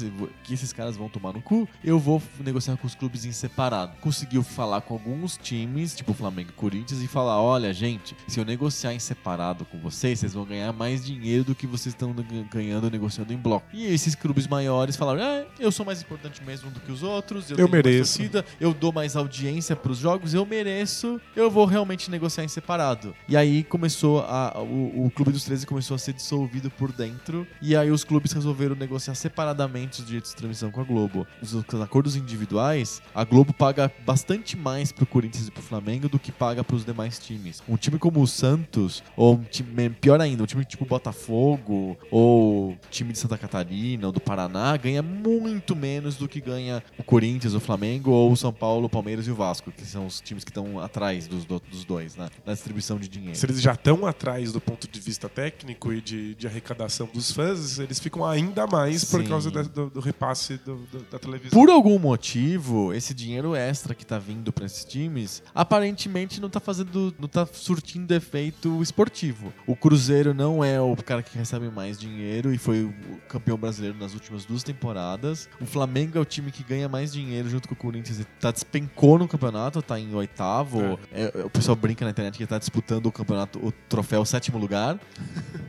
que esses caras vão tomar no cu, eu vou negociar com os clubes em separado. Conseguiu falar com alguns times, tipo Flamengo e Corinthians, e falar: olha, gente, se eu negociar em separado com vocês, vocês vão ganhar mais dinheiro do que vocês estão ganhando negociando em bloco. E esses clubes maiores falaram: é, eu sou mais importante mesmo do que os outros, eu, Eu mereço. torcida, eu dou mais audiência pros jogos, eu mereço, eu vou realmente negociar em separado. E aí começou a. O, Clube dos 13 começou a ser dissolvido por dentro. E aí os clubes resolveram negociar separadamente os direitos de transmissão com a Globo. Os, os acordos individuais, a Globo paga bastante mais pro Corinthians e pro Flamengo do que paga pros demais times. Um time como o Santos, ou um time, pior ainda, um time tipo Botafogo, ou time de Santa Catarina, ou do Paraná, ganha muito menos do que ganha o Corinthians, o Flamengo, ou o São Paulo, o Palmeiras e o Vasco, que são os times que estão atrás dos, do- dos dois, né? Na distribuição de dinheiro. Se eles já estão atrás do ponto de vista técnico e de, de arrecadação dos fãs, eles ficam ainda mais por Sim. causa da- do, do repasse do- do- da televisão. Por algum motivo, esse dinheiro extra que tá vindo pra esses times, aparentemente não tá fazendo, não tá surtindo efeito esportivo. O Cruzeiro não é o cara que recebe mais dinheiro e foi o campeão brasileiro nas últimas duas temporadas. O Flamengo é o time que ganha mais dinheiro junto com o Corinthians e tá despencou no campeonato, tá em oitavo. É, o pessoal brinca na internet que tá disputando o campeonato, o troféu sétimo lugar,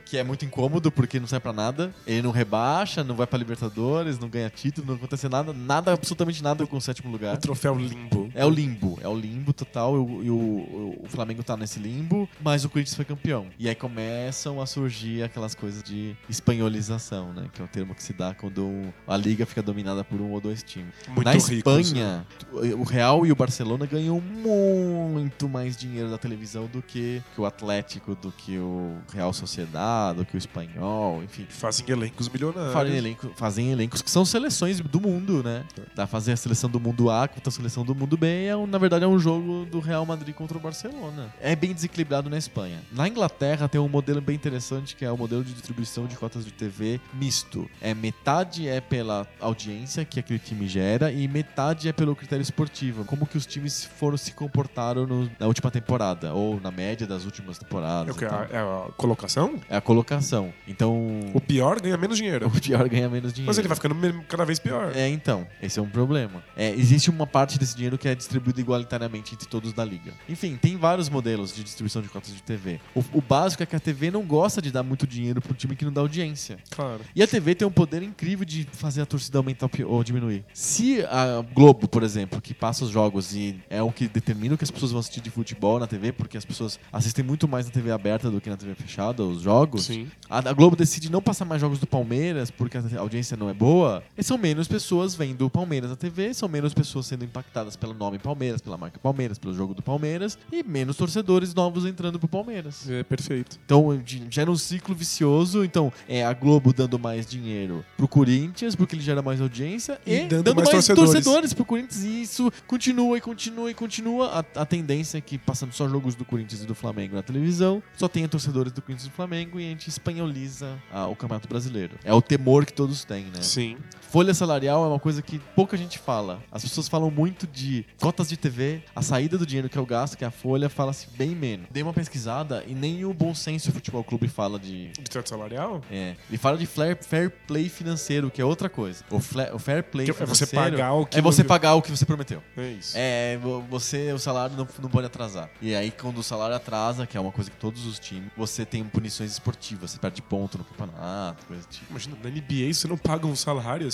que é muito incômodo porque não sai pra nada. Ele não rebaixa, não vai pra Libertadores, não ganha título, não acontece nada, nada, absolutamente nada com o sétimo lugar. O troféu limbo. É o limbo, é o limbo total. E, o, o- Flamengo tá nesse limbo, mas o Corinthians foi campeão. E aí começam a surgir aquelas coisas de espanholização, né? Que é o termo que se dá quando a liga fica dominada por um ou dois times. Muito Na ricos, Espanha, o Real e o Barcelona ganham muito mais dinheiro da televisão do que, que o Atlético, do que o Real Sociedade, do que o Espanhol, enfim. Fazem elencos milionários. Fazem, elenco- fazem elencos que são seleções do mundo, né? Dá fazer a seleção do mundo A contra a seleção do mundo B. É um, na verdade, é um jogo do Real Madrid contra o Barcelona. É bem desequilibrado na Espanha. Na Inglaterra tem um modelo bem interessante que é o modelo de distribuição de cotas de TV misto. É metade é pela audiência que aquele time gera e metade é pelo critério esportivo. Como que os times foram se comportaram no- na última temporada ou na média das últimas temporadas. É o e tal. A, é a colocação? É a colocação. Então, O pior ganha menos dinheiro. (laughs) o pior ganha menos dinheiro. Mas ele vai ficando cada vez pior. É, então, esse é um problema. É, existe uma parte desse dinheiro que é distribuído igualitariamente entre todos da liga. Enfim, tem vários modelos de distribuição de cotas de TV. O, o básico é que a TV não gosta de dar muito dinheiro pro time que não dá audiência. Claro. E a TV tem um poder incrível de fazer a torcida aumentar ou diminuir. Se a Globo, por exemplo, que passa os jogos e é o que determina o que as pessoas vão assistir de futebol na TV, porque as pessoas assistem muito mais na TV aberta do que na TV fechada, os jogos. Sim. A, a Globo decide não passar mais jogos do Palmeiras porque a audiência não é boa, e são menos pessoas vendo o Palmeiras na TV, são menos pessoas sendo impactadas pelo nome Palmeiras, pela marca Palmeiras, pelo jogo do Palmeiras, e menos torcedores novos entrando pro Palmeiras. É perfeito. Então gera um ciclo vicioso. Então é a Globo dando mais dinheiro pro Corinthians, porque ele gera mais audiência, e, E dando dando, mais mais, torcedores. torcedores. pro Corinthians. E isso continua e continua e continua. A, a tendência é que, passando só jogos do Corinthians e do Flamengo na televisão, só tenha torcedores do Corinthians e do Flamengo e a gente espanholiza ah, o Campeonato Brasileiro. É o temor que todos têm, né? Sim. Folha salarial é uma coisa que pouca gente fala. As pessoas falam muito de cotas de TV, a saída do dinheiro que eu gasto, que é a folha, fala-se bem menos. Dei uma pesquisada e nem o Bom Senso Futebol Clube fala de. De teto salarial? É, ele fala de fair, fair play financeiro, que é outra coisa. O, fla- o fair play Que é financeiro você pagar o que é você pagar o que você prometeu. É isso. É, vo- você, o salário não, não pode atrasar. E aí, quando o salário atrasa, que é uma coisa que todos os times, você tem punições esportivas, você perde ponto no campeonato, coisa tipo. Imagina, na NBA você não paga um salário.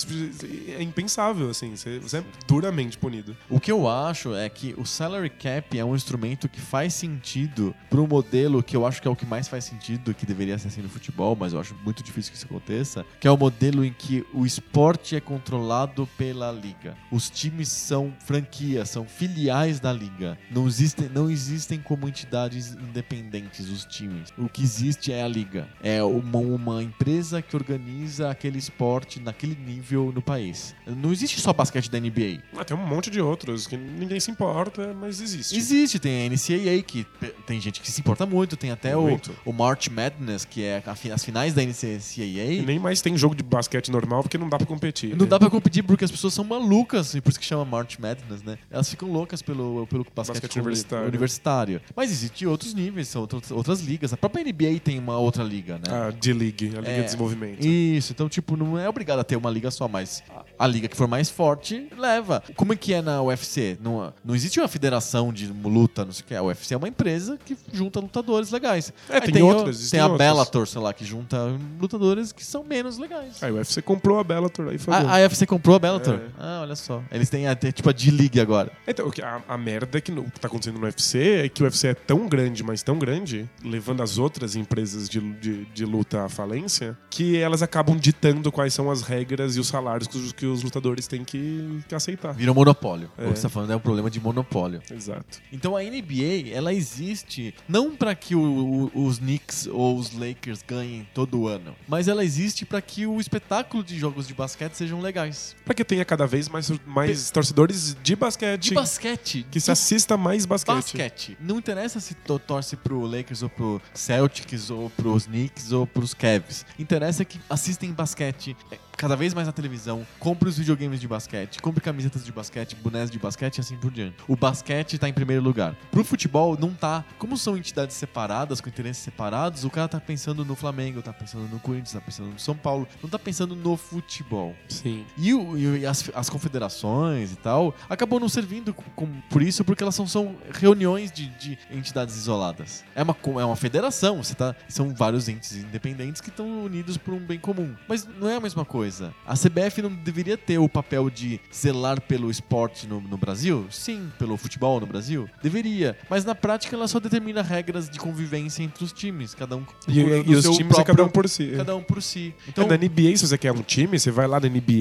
É impensável, assim. Você, você é duramente punido. O que eu acho é que o salary cap é um instrumento que faz sentido um modelo que eu acho que é o que mais faz sentido, que deveria ser assim no futebol, mas eu acho muito difícil que isso aconteça, que é o modelo em que o esporte é controlado pela liga. Os times são franquias, são filiais da liga. Não existem, não existem como entidades independentes os times. O que existe é a liga. É uma, uma empresa que organiza aquele esporte naquele nível no país. Não existe só basquete da NBA. Ah, tem um monte de outros que ninguém se importa, mas existe. Existe, tem a NCAA, que tem gente que se importa muito, tem até o, Muito. o March Madness, que é a as finais da E NCAA. nem mais tem jogo de basquete normal porque não dá pra competir. Não né? dá pra competir porque as pessoas são malucas, e por isso que chama March Madness, né? Elas ficam loucas pelo, pelo basquete, Basquete uni- universitário. universitário. Mas existem outros níveis, são outras, outras ligas. A própria NBA tem uma outra liga, né? A D-League, a Liga É, de Desenvolvimento. Isso, então, tipo, não é obrigado a ter uma liga só, mas a, a liga que for mais forte, leva. Como é que é na UFC? Não, não existe uma federação de luta, não sei o que. A UFC é uma empresa que junta lutadores legais. É, tem o- outras, Tem existem a outras. Bellator, sei lá, que junta lutadores que são menos legais. Aí o UFC comprou a Bellator, aí foi. A, a UFC comprou a Bellator? É. Ah, olha só. Eles têm até, tipo a D-League agora. Então, o a, a merda é que no- o que tá acontecendo no UFC é que o UFC é tão grande, mas tão grande, levando as outras empresas de, de, de luta à falência, que elas acabam ditando quais são as regras e os salários que os, que os lutadores têm que, que aceitar. Virou monopólio. É. O que você tá falando é um problema de monopólio. Exato. Então a NBA, ela existe não para que o- o- os Knicks ou os Lakers ganhem todo ano, mas ela existe para que o espetáculo de jogos de basquete sejam legais. Pra que tenha cada vez mais, mais torcedores de basquete. De basquete. que se assista mais basquete. basquete. Não interessa se to- torce pro Lakers ou pro Celtics ou pros Knicks ou pros Cavs. Interessa que assistem basquete é, cada vez mais na televisão, compre os videogames de basquete, compre camisetas de basquete, bonés de basquete e assim por diante. O basquete tá em primeiro lugar. Pro futebol não tá. Como são entidades separadas, com interesses separados, o cara tá pensando no Flamengo, tá pensando no Corinthians, tá pensando no São Paulo, não tá pensando no futebol. Sim. E, o- e as, as confederações e tal acabam não servindo com- por isso, porque elas são, são reuniões de, de entidades isoladas. É uma, é uma federação, você tá, são vários entes independentes que estão unidos por um bem comum. Mas não é a mesma coisa. A CBF não deveria ter o papel de zelar pelo esporte no, no Brasil? Sim, pelo futebol no Brasil? Deveria. Mas na prática ela só determina regras de convivência entre os times, cada um E, e os times é próprio- cada um por si. cada um por si. Então, na NBA, se você quer um time, você vai lá na NBA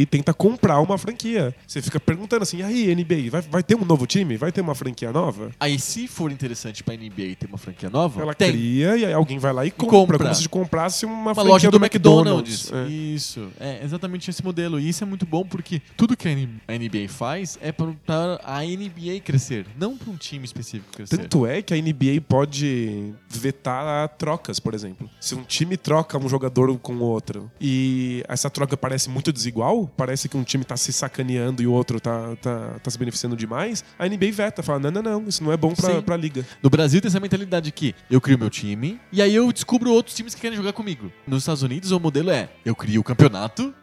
e tenta comprar uma franquia. Você fica perguntando assim, aí, NBA, vai, vai ter um novo time? Vai ter uma franquia nova? Aí, se for interessante pra NBA ter uma franquia nova, Ela tem. cria e aí alguém vai lá e compra, compra. como se comprasse uma, Uma franquia loja do, do McDonald's. É. Isso. É exatamente esse modelo. E isso é muito bom porque tudo que a a NBA faz é pra a NBA crescer, não pra um time específico crescer. Tanto é que a NBA pode vetar trocas, por exemplo. Se um time troca um jogador com outro e essa troca parece muito desigual, parece que um time tá se sacaneando e o outro tá, tá, tá se beneficiando demais, a NBA veta, fala: não, não, não, isso não é bom pra, Sim. pra liga. No Brasil tem essa mentalidade que eu crio meu time e aí eu descubro outros times que querem jogar comigo. Nos Estados Unidos o modelo é eu crio o campeonato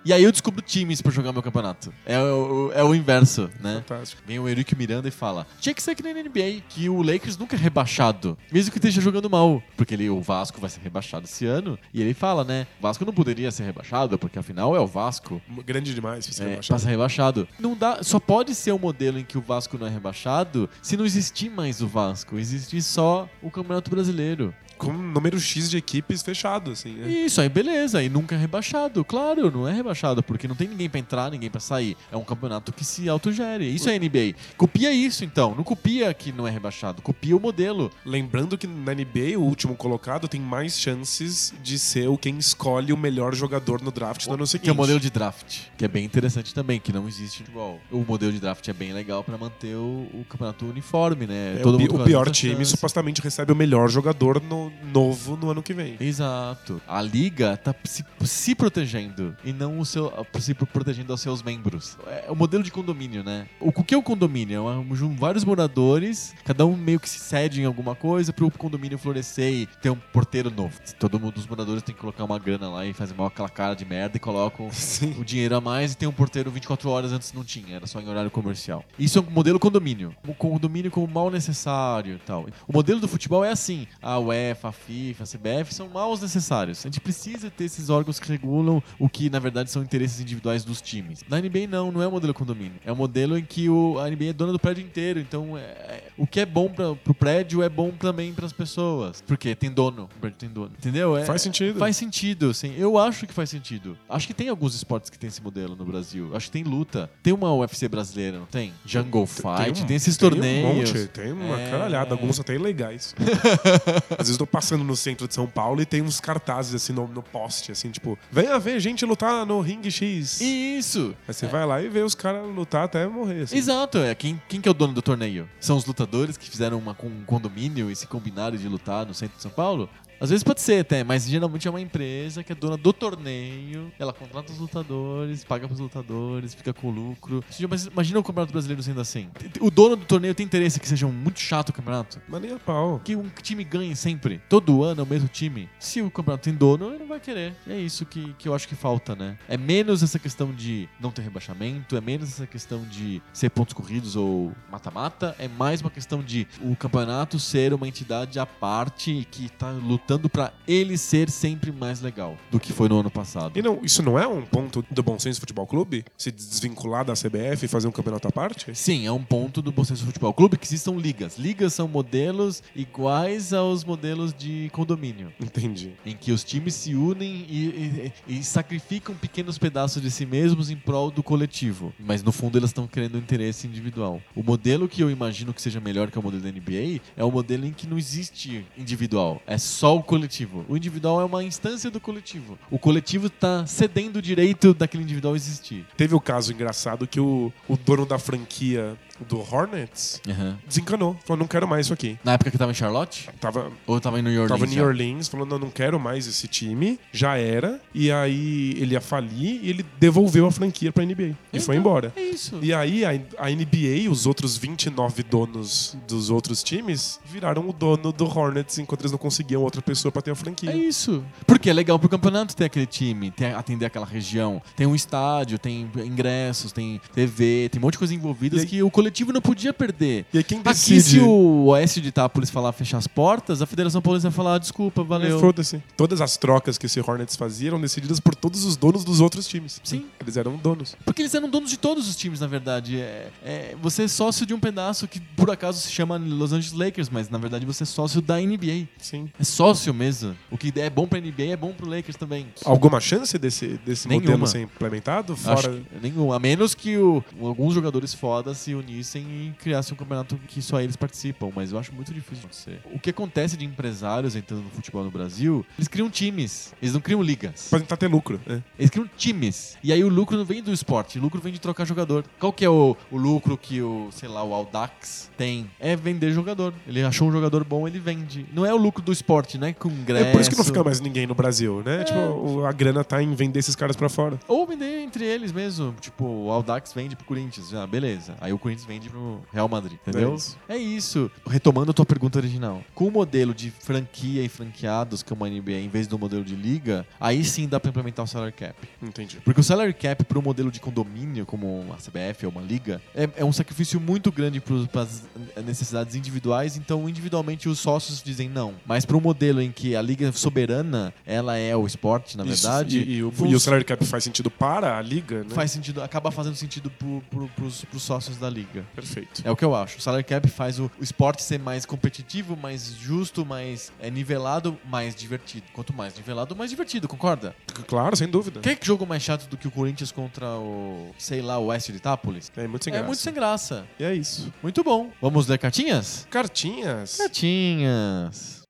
e aí eu descubro times pra jogar meu campeonato. É o, é o inverso, né? Fantástico. Vem o Henrique Miranda e fala: tinha que ser que nem na NBA, que o Lakers nunca é rebaixado, mesmo que esteja jogando mal. Porque ele, o Vasco vai ser rebaixado esse ano. E ele fala, né? O Vasco não poderia ser rebaixado, porque afinal é o Vasco. Grande demais pra ser É, rebaixado. pra ser rebaixado. Não dá, só pode ser o modelo em que o Vasco não é rebaixado se não existir mais o Vasco. Existir só o Campeonato Brasileiro. Com um número X de equipes fechado, assim. né? Isso, aí beleza, aí nunca é rebaixado. Claro, não é rebaixado, porque não tem ninguém pra entrar, ninguém pra sair. É um campeonato que se autogere. Isso é NBA. Copia isso, então. Não copia que não é rebaixado, copia o modelo. Lembrando que na NBA, o último colocado tem mais chances de ser o quem escolhe o melhor jogador no draft no ano seguinte. Que é o modelo de draft, que é bem interessante também, que não existe igual. O modelo de draft é bem legal pra manter o, o campeonato uniforme, né? É, Todo o, o pior time supostamente recebe o melhor jogador no, novo no ano que vem. Exato. A liga tá se, se protegendo e não o seu, se protegendo aos seus membros. É o modelo de condomínio, né? O, o que é o condomínio? É vários moradores, cada um meio que se cede em alguma coisa pro condomínio florescer e ter um porteiro novo. Todo mundo, os moradores tem que colocar uma grana lá e fazer mal aquela cara de merda e colocam Sim. o dinheiro a mais e tem um porteiro 24 horas antes não tinha, era só em horário comercial. Isso é um modelo condomínio. O condomínio como mal necessário e tal. O modelo do futebol é assim: a UEFA, a FIFA, a CBF são maus necessários. A gente precisa ter esses órgãos que regulam o que na verdade são interesses individuais dos times. Na NBA não, não é o modelo condomínio. É um modelo em que o, a NBA é dona do prédio inteiro, então é- é- o que é bom pra, pro prédio é bom também pras pessoas. Porque tem dono, o prédio tem dono. Entendeu? É- Faz sentido. Faz sentido, sim. Eu acho que faz sentido. Acho que tem alguns esportes que tem esse modelo no Brasil. Acho que tem luta. Tem uma UFC brasileira, não tem? Jungle Fight, tem, um- esses tem torneios. Um monte, tem uma É. caralhada, alguns até ilegais. (laughs) Às vezes tô passando no centro de São Paulo e tem uns cartazes assim no, no poste, assim, tipo, venha ver gente lutar no ringue X. Isso! Aí você vai lá e vê os caras lutar até morrer. Assim. Exato, é. Quem, quem que é o dono do torneio? São os lutadores que fizeram uma, um condomínio e se combinaram de lutar no centro de São Paulo? Às vezes pode ser até, mas geralmente é uma empresa que é dona do torneio, ela contrata os lutadores, paga pros lutadores, fica com lucro. Mas imagina o Campeonato Brasileiro sendo assim. O dono do torneio tem interesse que seja muito chato o campeonato. Mas nem a pau. Que um time ganhe sempre. Todo ano é o mesmo time. Se o campeonato tem dono, ele não vai querer. E é isso que, que eu acho que falta, né? É menos essa questão de não ter rebaixamento, é menos essa questão de ser pontos corridos ou mata-mata, é mais uma questão de o campeonato ser uma entidade à parte que tá lutando pra ele ser sempre mais legal do que foi no ano passado. E não, isso não é um ponto do Bom Senso Futebol Clube? Se desvincular da CBF e fazer um campeonato à parte? Sim, é um ponto do Bom Senso Futebol Clube que existam ligas. Ligas são modelos iguais aos modelos de condomínio. Entendi. em que os times se unem e, e- e sacrificam pequenos pedaços de si mesmos em prol do coletivo. Mas no fundo elas estão querendo interesse individual. O modelo que eu imagino que seja melhor que o modelo da NBA é o modelo em que não existe individual, é só o coletivo. O individual é uma instância do coletivo. O coletivo está cedendo o direito daquele individual existir. Teve o caso engraçado que o, o dono da franquia do Hornets desencanou. Falou, não quero mais isso aqui. Na época que tava em Charlotte? Tava, Ou tava em New Orleans? tava em New? Orleans, falou, não, não quero mais esse time. Já era. E aí ele ia falir e ele devolveu a franquia pra NBA. E foi Então, embora. É isso. E aí a, a NBA, os outros 29 donos dos outros times, viraram o dono do Hornets enquanto eles não conseguiam outra pessoa pra ter a franquia. É isso. Porque é legal pro campeonato ter aquele time, ter, atender aquela região. Tem um estádio, tem ingressos, tem TV, tem um monte de coisa envolvidas E aí- que o coletivo não podia perder. E aí quem Aqui, decide... se o Oeste de Itápolis falar fechar as portas, a Federação Paulista vai falar, "Ah, desculpa, valeu. É, Foda-se. Todas as trocas que esse Hornets fazia eram decididas por todos os donos dos outros times. Sim. Eles eram donos. Porque eles eram donos de todos os times, na verdade. É, é- você é sócio de um pedaço que por acaso se chama Los Angeles Lakers, mas na verdade você é sócio da NBA. Sim. É sócio mesmo. O que é bom pra NBA é bom pro Lakers também. Alguma chance desse, desse Nenhuma. modelo ser implementado? Acho Fora. que nenhum. A menos que o- alguns jogadores fodas se unissem e criassem um campeonato que só eles participam. Mas eu acho muito difícil de acontecer. O que acontece de empresários entrando no futebol no Brasil, eles criam times. Eles não criam ligas. Pra tentar ter lucro. né? Eles criam times. E aí o lucro não vem do esporte, o lucro vem de trocar jogador. Qual que é o, o lucro que o, sei lá, o Audax tem? É vender jogador. Ele achou um jogador bom, ele vende. Não é o lucro do esporte, né? Com ingresso. É por isso que não fica mais ninguém no Brasil, né? Tipo, o- a grana tá em vender esses caras pra fora. Ou vender entre eles mesmo. Tipo, o Audax vende pro Corinthians. Já, beleza. Aí o Corinthians vende pro Real Madrid. Entendeu? É isso. É isso. Retomando a tua pergunta original. Com o modelo de franquia e franqueados, que é uma NBA, em vez do modelo de liga, aí sim dá pra implementar o salary cap. Entendi. Porque o salary cap um modelo de condomínio, como a CBF ou uma liga, é, é um sacrifício muito grande para as necessidades individuais. Então, individualmente, os sócios dizem não. Mas para um modelo em que a liga soberana, ela é o esporte, na Isso, verdade, E, e o, e o salary cap faz sentido para a liga, né? faz sentido, acaba fazendo sentido para os sócios da liga. Perfeito. É o que eu acho. O salary cap faz o, o esporte ser mais competitivo, mais justo, mais é, nivelado, mais divertido. Quanto mais nivelado, mais divertido, concorda? Claro, sem dúvida. Que jogo mais chato do que o Corinthians contra o, sei lá, o Oeste de Itápolis? É muito sem é graça. muito sem graça. E é isso. Muito bom. Vamos ler cartinhas? Cartinhas. Cartinhas.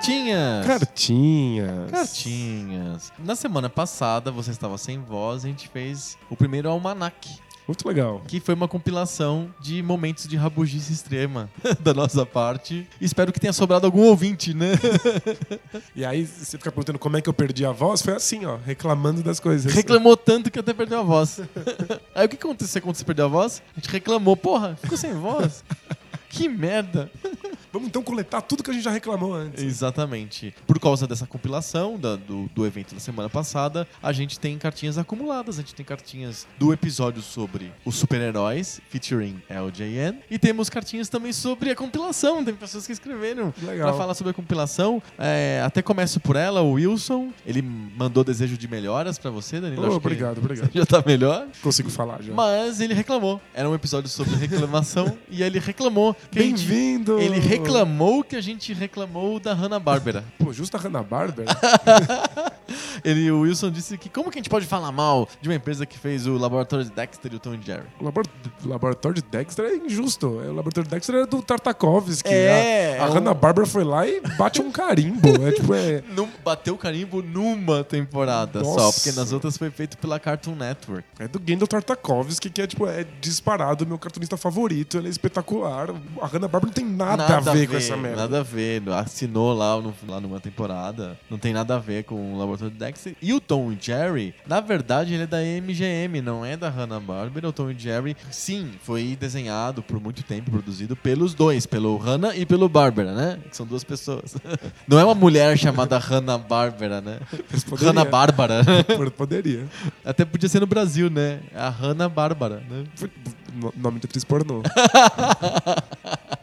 Cartinhas. Cartinhas. Cartinhas. Na semana passada, você estava sem voz, a gente fez o primeiro almanac, Muito legal. que foi uma compilação de momentos de rabugice extrema (laughs) da nossa parte. Espero que tenha sobrado algum ouvinte, né? (laughs) E aí você fica perguntando como é que eu perdi a voz, foi assim, ó, reclamando das coisas. Reclamou tanto que até perdeu a voz. (laughs) Aí o que aconteceu quando você perdeu a voz? A gente reclamou, porra, ficou sem voz. Que merda. Vamos então coletar tudo que a gente já reclamou antes. Exatamente. Por causa dessa compilação da- do, do evento da semana passada, a gente tem cartinhas acumuladas. A gente tem cartinhas do episódio sobre os super-heróis, featuring LJN. E temos cartinhas também sobre a compilação. Tem pessoas que escreveram Legal. pra falar sobre a compilação. É, até começo por ela, o Wilson. Ele mandou desejo de melhoras pra você, Danilo. Oh, obrigado, obrigado. (laughs) Já tá melhor. Consigo falar já. Mas ele reclamou. Era um episódio sobre reclamação (laughs) e ele reclamou. Bem-vindo! Ele reclamou que a gente reclamou da Hanna-Barbera. Pô, justo a Hanna-Barbera. (laughs) Ele, o Wilson disse que como que a gente pode falar mal de uma empresa que fez o laboratório de Dexter e o Tom Jerry? o labor- laboratório de Dexter é injusto. O laboratório de Dexter é do Tartakovsky. É, a a é um- Hanna-Barbera foi lá e bate um carimbo. é tipo, é... (laughs) Num, bateu o carimbo numa temporada só, Nossa. porque nas outras foi feito pela Cartoon Network. É do Gandalf Tartakovsky, que é, tipo, é disparado meu cartunista favorito. Ele é espetacular. A Hanna-Barbera não tem nada, a ver, com essa merda. Nada a ver. Assinou lá, no- lá numa temporada. Não tem nada a ver com o laboratório de Dexter. E o Tom e Jerry, na verdade, ele é da MGM, não é da Hanna-Barbera. O Tom e Jerry, sim, foi desenhado por muito tempo, produzido pelos dois, pelo Hanna e pelo Barbera, né? Que são duas pessoas. (laughs) Não é uma mulher chamada Hanna-Barbera, né? Eles poderiam. Hanna-Bárbara. Poderia. Até podia ser no Brasil, né? A Hanna-Bárbara, né? Foi- no- Nome de atriz pornô. (laughs)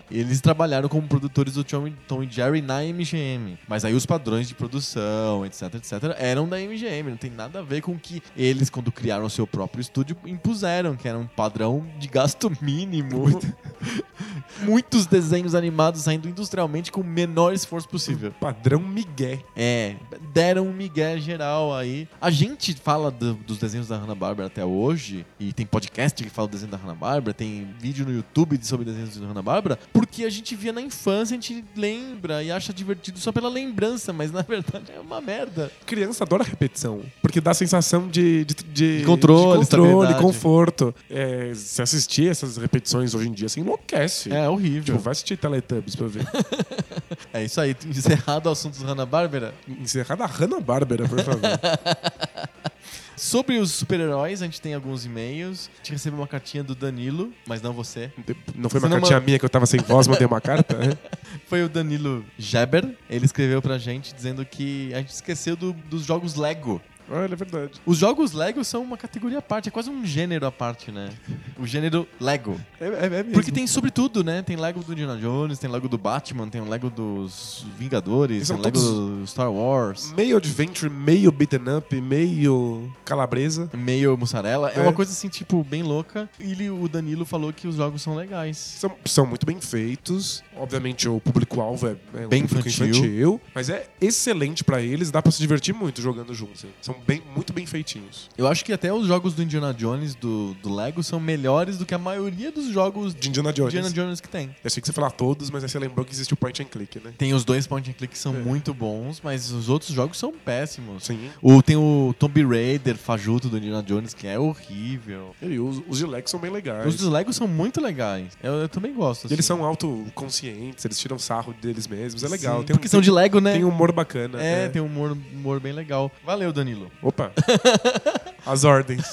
Eles trabalharam como produtores do Tom, Tom e Jerry na MGM. Mas aí os padrões de produção, etc, etc, eram da MGM. Não tem nada a ver com o que eles, quando criaram o seu próprio estúdio, impuseram, que era um padrão de gasto mínimo. (laughs) Muitos desenhos animados saindo industrialmente com o menor esforço possível. Padrão Miguel. É, deram um migué geral aí. A gente fala do- dos desenhos da Hanna-Barbera até hoje, e tem podcast que fala do desenho da Hanna-Barbera, tem vídeo no YouTube sobre desenhos da Hanna-Barbera, porque a gente via na infância, a gente lembra e acha divertido só pela lembrança, mas na (laughs) verdade é uma merda. Criança adora repetição, porque dá a sensação de, de, de- De controle, de controle conforto. É, se assistir essas repetições hoje em dia, você enlouquece. É horrível. Tipo, vai assistir Teletubbies pra ver. (laughs) É isso aí, encerrado o assunto da Hanna-Barbera. Encerrada a Hanna-Barbera, por favor. (laughs) Sobre os super-heróis, a gente tem alguns e-mails. A gente recebeu uma cartinha do Danilo, mas não você. Não foi Você uma não cartinha manda- minha que eu tava sem voz, mandei uma carta? né? (laughs) Foi o Danilo Geber. Ele escreveu pra gente dizendo que a gente esqueceu do- dos jogos Lego. Olha, é verdade. Os jogos Lego são uma categoria à parte, é quase um gênero à parte, né? O gênero Lego. É, é, é mesmo. Porque tem sobre tudo, né? Tem Lego do Indiana Jones, tem Lego do Batman, tem o Lego dos Vingadores, tem Lego do Star Wars. Meio adventure, meio beaten up, meio calabresa. Meio mussarela. É. É. uma coisa assim, tipo, bem louca. E o Danilo falou que os jogos são legais. São, são muito bem feitos. Obviamente, o público-alvo é, é um Bem público infantil. infantil. Mas é excelente pra eles, dá pra se divertir muito jogando juntos. São bem, muito bem feitinhos. Eu acho que até os jogos do Indiana Jones, do, do Lego, são melhores do que a maioria dos jogos De Indiana Jones. Indiana Jones que tem. Eu achei que você falar todos, mas aí você lembrou que existe o point and click, né? Tem os dois point and click que são É. muito bons, mas os outros jogos são péssimos. Sim. O, tem o Tomb Raider fajuto do Indiana Jones, que é horrível. E os, os de Lex são bem legais. Os dos Lego são muito legais. Eu, eu também gosto. E eles assim. são autoconscientes, eles tiram sarro deles mesmos. É legal. Sim, Tem um, porque são de Lego, né? tem um humor bacana. É, tem um humor, humor bem legal. Valeu, Danilo. Opa! (laughs) As ordens.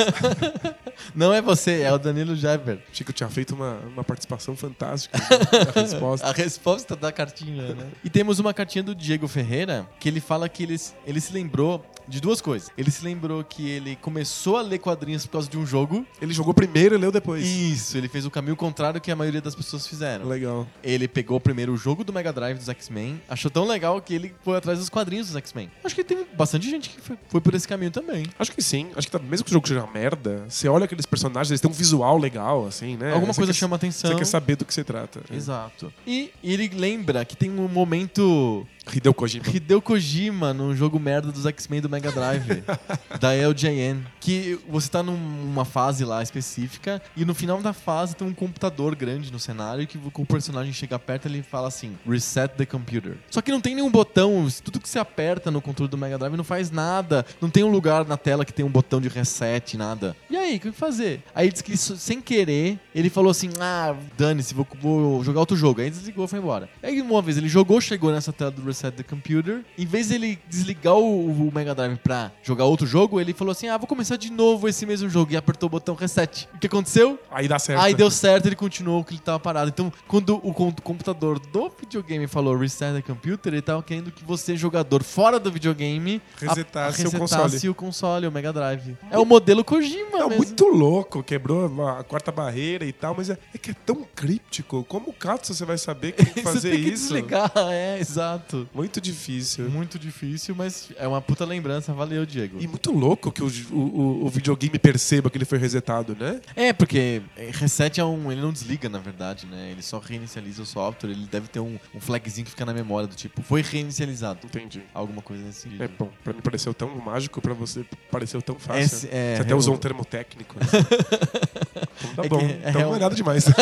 (laughs) Não é você, é o Danilo Jeber. Chico tinha feito uma, uma participação fantástica (laughs) na resposta. A resposta da cartinha, né? E temos uma cartinha do Diego Ferreira, que ele fala que ele, ele se lembrou de duas coisas. Ele se lembrou que ele começou a ler quadrinhos por causa de um jogo. Ele jogou primeiro e leu depois. Isso, ele fez o caminho contrário que a maioria das pessoas fizeram. Legal. Ele pegou primeiro o jogo do Mega Drive dos X-Men, achou tão legal que ele foi atrás dos quadrinhos dos X-Men. Acho que tem bastante gente que foi, por esse caminho também. Acho que sim. Acho que tá- mesmo que o jogo seja uma merda, você olha aqueles personagens, eles têm um visual legal, assim, né? Alguma Você coisa quer- chama atenção. Você quer saber do que se trata. Exato. E ele lembra que tem um momento Hideo Kojima. Hideo Kojima num jogo merda dos X-Men do Mega Drive, (laughs) da LJN. Que você tá numa fase lá específica e no final da fase tem um computador grande no cenário que o personagem chega perto e ele fala assim: Reset the computer. Só que não tem nenhum botão, tudo que você aperta no controle do Mega Drive não faz nada. Não tem um lugar na tela que tem um botão de reset, nada. E aí, o que fazer? Aí diz que isso, sem querer, ele falou assim: Ah, dane-se, vou, vou jogar outro jogo. Aí desligou e foi embora. Aí uma vez ele jogou, chegou nessa tela do Reset the Computer. Em vez dele desligar o, o Mega Drive pra jogar outro jogo, ele falou assim: Ah, vou começar de novo esse mesmo jogo. E apertou o botão reset. O que aconteceu? Aí dá certo. Aí deu certo, ele continuou que ele tava parado. Então, quando o com- computador do videogame falou reset the computer, ele tava querendo que você, jogador fora do videogame, Resetasse a- o resetasse console. o console, o Mega Drive. É o modelo Kojima É muito louco, quebrou a quarta barreira e tal, mas é, é que é tão críptico. Como o Katsu você vai saber que (laughs) tem que fazer você tem que isso? desligar, é, exato. Muito difícil. Muito difícil, mas é uma puta lembrança valeu, Diego. E muito louco que o, o, o videogame perceba que ele foi resetado, né? É, porque reset é um. Ele não desliga, na verdade, né? Ele só reinicializa o software. Ele deve ter um, um flagzinho que fica na memória do tipo, foi reinicializado. Entendi. Alguma coisa nesse sentido. É bom, pra mim pareceu tão mágico, pra você pareceu tão fácil. Esse- é, você até usou um termo técnico. (laughs) Então tá É bom. que é então real- não é nada demais. (laughs)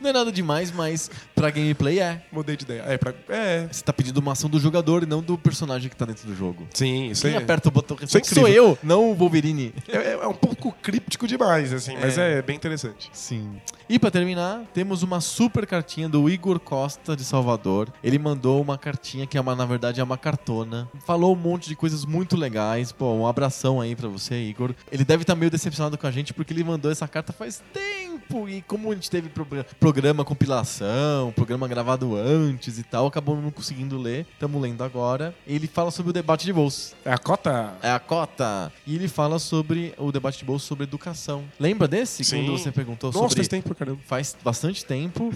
Não é nada demais, mas pra gameplay é. Mudei de ideia. É, pra... é. Você tá pedindo uma ação do jogador e não do personagem que tá dentro do jogo. Sim, isso Quem aí. aperta o botão Isso é sou eu, não o Wolverine. É, é um pouco críptico demais, assim, mas É. é bem interessante. Sim. E pra terminar, temos uma super cartinha do Igor Costa de Salvador. Ele mandou uma cartinha que é uma, na verdade, é uma cartona. Falou um monte de coisas muito legais. Pô, um abração aí pra você, Igor. Ele deve estar meio decepcionado com a gente porque ele mandou essa carta faz tempo. E como a gente teve pro- programa compilação, programa gravado antes e tal, acabou não conseguindo ler. Estamos lendo agora. Ele fala sobre o debate de bolsa. É a cota. É a cota. E ele fala sobre o debate de bolsa sobre educação. Lembra desse? Sim. Quando você perguntou Nossa, sobre faz tempo, caramba. faz bastante tempo.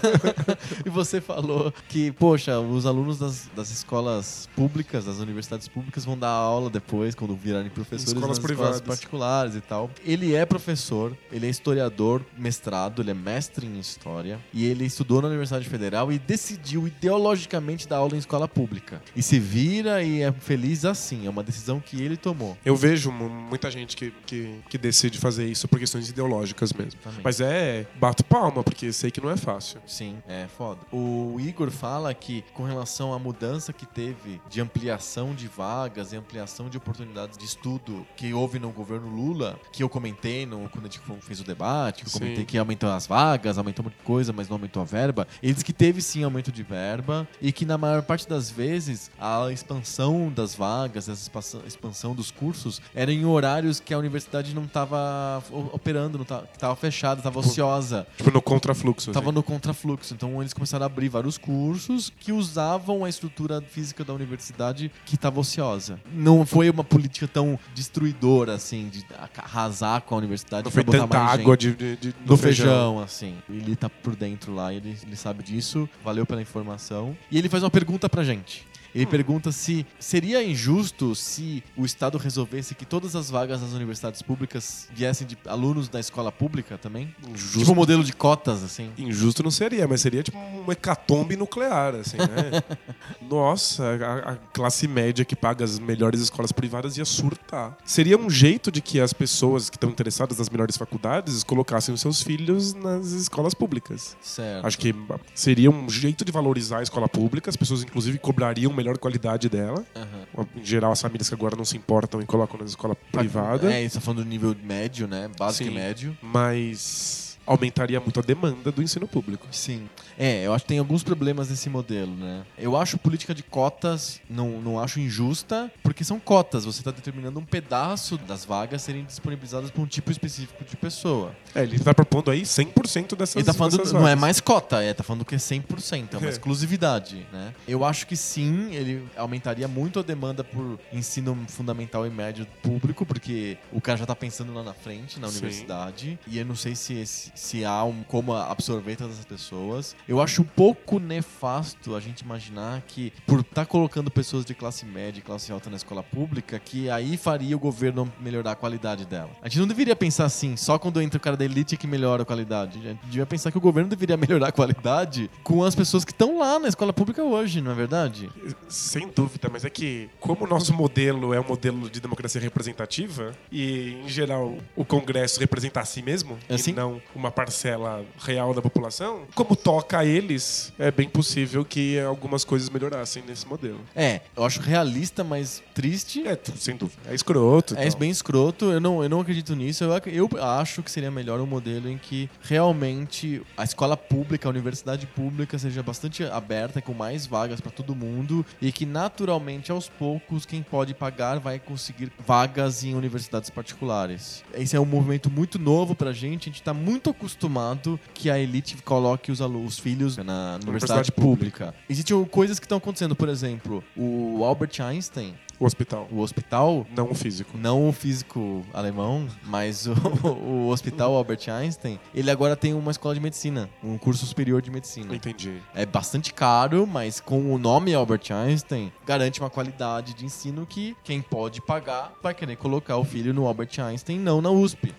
(laughs) e você falou que, poxa, os alunos das, das escolas públicas, das universidades públicas, vão dar aula depois, quando virarem professores Escolas nas privadas. escolas particulares e tal. Ele é professor, ele é historiador, mestrado, ele é mestre em história. E ele estudou na Universidade Federal e decidiu ideologicamente dar aula em escola pública. E se vira e é feliz assim. É uma decisão que ele tomou. Eu vejo mu- muita gente que, que, que decide fazer isso por questões ideológicas mesmo. Também. Mas é, bato palma, porque sei que não é fácil. Sim, é foda. O Igor fala que, com relação à mudança que teve de ampliação de vagas e ampliação de oportunidades de estudo que houve no governo Lula, que eu comentei no, quando a gente fez o debate, que eu Sim. comentei que aumentou as vagas, aumentou muita coisa, mas não aumentou a verba. Ele disse que teve sim aumento de verba e que, na maior parte das vezes, a expansão das vagas, a expansão- dos cursos, era em horários que a universidade não estava operando, não estava tava fechada, estava ociosa. Tipo, no contrafluxo. Tava assim. no contrafluxo. Então eles começaram a abrir vários cursos que usavam a estrutura física da universidade que estava ociosa. Não foi uma política tão destruidora, assim, de arrasar com a universidade Não foi tanta água gente. de, de, de- No feijão. assim. Ele tá por dentro lá, ele, ele sabe disso. Valeu pela informação. E ele faz uma pergunta pra gente. Ele pergunta se seria injusto se o Estado resolvesse que todas as vagas das universidades públicas viessem de alunos da escola pública também? Injusto, Tipo um modelo de cotas, assim. injusto não seria, mas seria tipo um hecatombe nuclear, assim, né? (laughs) Nossa, a, a classe média que paga as melhores escolas privadas ia surtar. Seria um jeito de que as pessoas que estão interessadas nas melhores faculdades colocassem os seus filhos nas escolas públicas. Certo. Acho que seria um jeito de valorizar a escola pública, as pessoas inclusive cobrariam melhor qualidade dela. Aham. Em geral, as famílias que agora não se importam e colocam na escola privada. É, isso tá falando do nível médio, né? Básico Sim. e médio. Mas aumentaria muito a demanda do ensino público. Sim. É, eu acho que tem alguns problemas nesse modelo, né? Eu acho política de cotas, não, não acho injusta, porque são cotas. Você está determinando um pedaço das vagas serem disponibilizadas para um tipo específico de pessoa. É, ele tá propondo aí 100% dessas Ele tá falando, dessas não é vagas. mais cota, é, tá falando que é 100%, é uma É. exclusividade, né? Eu acho que sim, ele aumentaria muito a demanda por ensino fundamental e médio público, porque o cara já tá pensando lá na frente, na Sim. universidade, e eu não sei se, se há um, como absorver todas as pessoas. Eu acho um pouco nefasto a gente imaginar que, por estar colocando pessoas de classe média e classe alta na escola pública, que aí faria o governo melhorar a qualidade dela. A gente não deveria pensar assim, só quando entra o cara da elite é que melhora a qualidade. A gente devia pensar que o governo deveria (laughs) melhorar a qualidade com as pessoas que estão lá na escola pública hoje, não é verdade? Sem dúvida, mas é que como o nosso modelo é um modelo de democracia representativa e, em geral, o Congresso representa a si mesmo É assim? e não uma parcela real da população, como toca eles, é bem possível que algumas coisas melhorassem nesse modelo. É, eu acho realista, mas triste. É, sem dúvida. É escroto. É tal. bem escroto, eu não, eu não acredito nisso. Eu, eu acho que seria melhor um modelo em que realmente a escola pública, a universidade pública seja bastante aberta, com mais vagas para todo mundo e que naturalmente, aos poucos, quem pode pagar vai conseguir vagas em universidades particulares. Esse é um movimento muito novo pra gente, a gente tá muito acostumado que a elite coloque os, alu- os filhos na universidade Universidade pública. Existem coisas que estão acontecendo, por exemplo, o Albert Einstein O hospital. O hospital, Não o físico. não o físico alemão, mas o, (laughs) o hospital Albert Einstein, ele agora tem uma escola de medicina, um curso superior de medicina. Entendi. É bastante caro, mas com o nome Albert Einstein, garante uma qualidade de ensino que quem pode pagar vai querer colocar o filho no Albert Einstein, não na USP.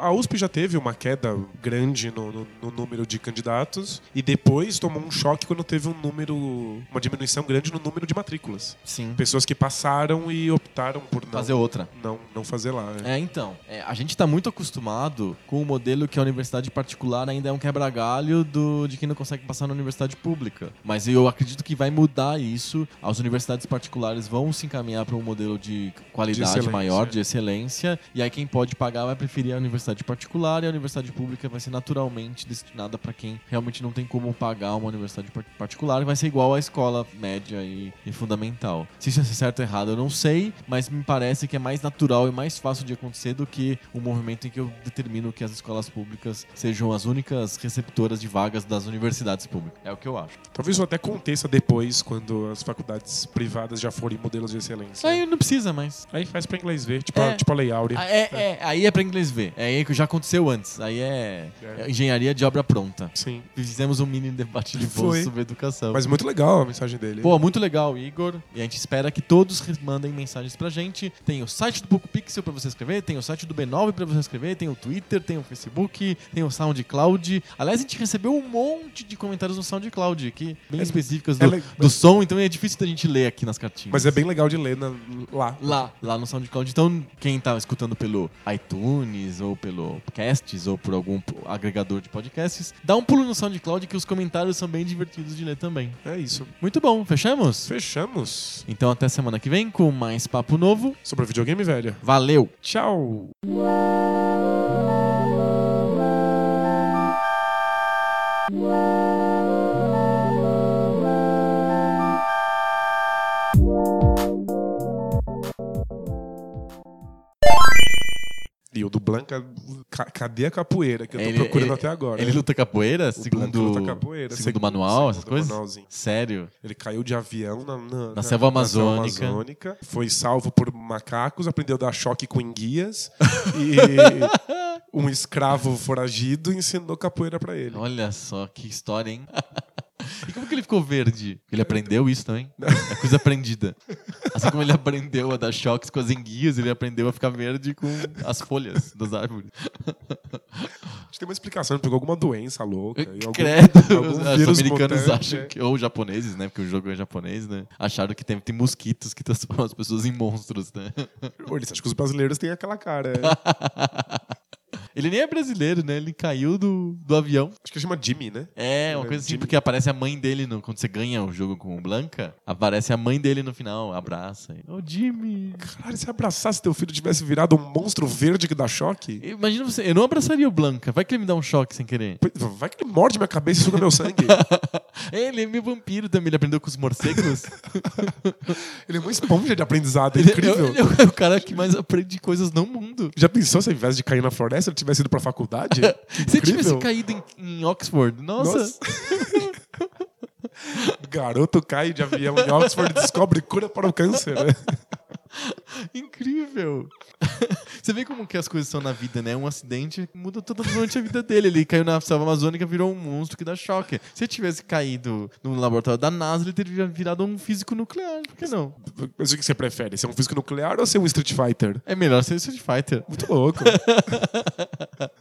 A USP já teve uma queda grande no, no- no número de candidatos e depois tomou um choque quando teve um número, uma diminuição grande no número de matrículas. Sim. Pessoas que passaram e optaram por não Fazer outra. não, não fazer lá. né? É, então, é, a gente tá muito acostumado com o modelo que a universidade particular ainda é um quebra-galho do, de quem não consegue passar na universidade pública. Mas eu acredito que vai mudar isso. As universidades particulares vão se encaminhar para um modelo de qualidade De maior, de excelência. E aí quem pode pagar vai preferir a universidade particular e a universidade pública vai ser naturalmente destinada para quem realmente não tem como pagar uma universidade par- particular. Vai ser igual à escola média e, e fundamental. Se isso é certo ou errado, eu não sei, mas me parece que é mais natural e mais fácil de acontecer do que o movimento em que eu determino que as escolas públicas sejam as únicas receptoras de vagas das universidades públicas. É o que eu acho. Talvez isso até aconteça depois, quando as faculdades privadas já forem modelos de excelência. Aí não precisa mais. Aí faz pra inglês ver, tipo, É. a, tipo a Lei Áurea. Ah, É, é, aí é pra inglês ver. É aí que já aconteceu antes. Aí é, É. é engenharia de obra pronta. Sim. Fizemos um mini debate de bolsa sobre educação. Mas muito legal a mensagem dele. Pô, muito legal, Igor. E a gente espera que todos mandem mensagens pra gente. Tem o site do Poco Pixel pra você escrever, tem o site do B9 pra você escrever, tem o Twitter, tem o Facebook, tem o SoundCloud. Aliás, a gente recebeu um monte de comentários no SoundCloud aqui, bem É- específicas é do, le- do som, então é difícil da gente ler aqui nas cartinhas. Mas é bem legal de ler na- lá. Lá, lá no SoundCloud. Então, quem tá escutando pelo iTunes, ou pelo Casts, ou por algum agregador de podcasts, dá um pulo no SoundCloud que os comentários são bem divertidos de ler também. É isso. Muito bom, fechamos? Fechamos. Então até semana que vem com mais papo novo. Sobre videogame velho. Valeu! Tchau. O do Blanca, ca- cadê a capoeira que eu tô Ele- procurando ele- até agora? Ele luta capoeira, O segundo, luta capoeira, segundo segundo- manual, essas coisas? Sério? Ele caiu de avião na, na, Na selva amazônica. selva amazônica, foi salvo por macacos, aprendeu a dar choque com enguias (laughs) e um escravo foragido ensinou capoeira pra ele. Olha só que história, hein? (laughs) E como que ele ficou verde? Ele aprendeu isso também? (laughs) É coisa aprendida. Assim como ele aprendeu a dar choques com as enguias, ele aprendeu a ficar verde com as folhas das árvores. Acho que tem uma explicação, ele pegou alguma doença louca. algum- Credo! (laughs) algum Os americanos mutante, acham é. que. Ou japoneses, né? Porque o jogo é japonês, né? Acharam que tem, tem mosquitos que transformam as pessoas em monstros, né? Ou eles acham que os brasileiros têm aquela cara. é. (laughs) Ele nem é brasileiro, né? Ele caiu do, do avião. Acho que chama Jimmy, né? É, uma É, coisa assim, Jimmy. porque aparece a mãe dele no, quando você ganha o jogo com o Blanca, aparece a mãe dele no final, abraça. Ô, Jimmy! Caralho, se abraçasse teu filho tivesse virado um monstro verde que dá choque? Imagina você, eu não abraçaria o Blanca, vai que ele me dá um choque sem querer. Vai que ele morde minha cabeça e suga meu sangue. (laughs) ele é meio vampiro também, ele aprendeu com os morcegos. (laughs) Ele é uma esponja de aprendizado, é ele, incrível. ele é o cara que mais aprende coisas no mundo. Já pensou se ao invés de cair na floresta ele tivesse ido pra faculdade? (laughs) Se ele tivesse caído em, em Oxford, nossa. Nossa. (laughs) Garoto cai de avião em Oxford e descobre cura para o câncer. né? (laughs) (laughs) Incrível! (laughs) Você vê como que as coisas são na vida, né? Um acidente muda totalmente a vida dele. Ele caiu na selva amazônica, virou um monstro que dá choque. Se ele tivesse caído no laboratório da NASA, ele teria virado um físico nuclear. Por que não? Mas o que você prefere? Ser um físico nuclear ou ser um Street Fighter? É melhor ser Street Fighter. Muito louco. (laughs)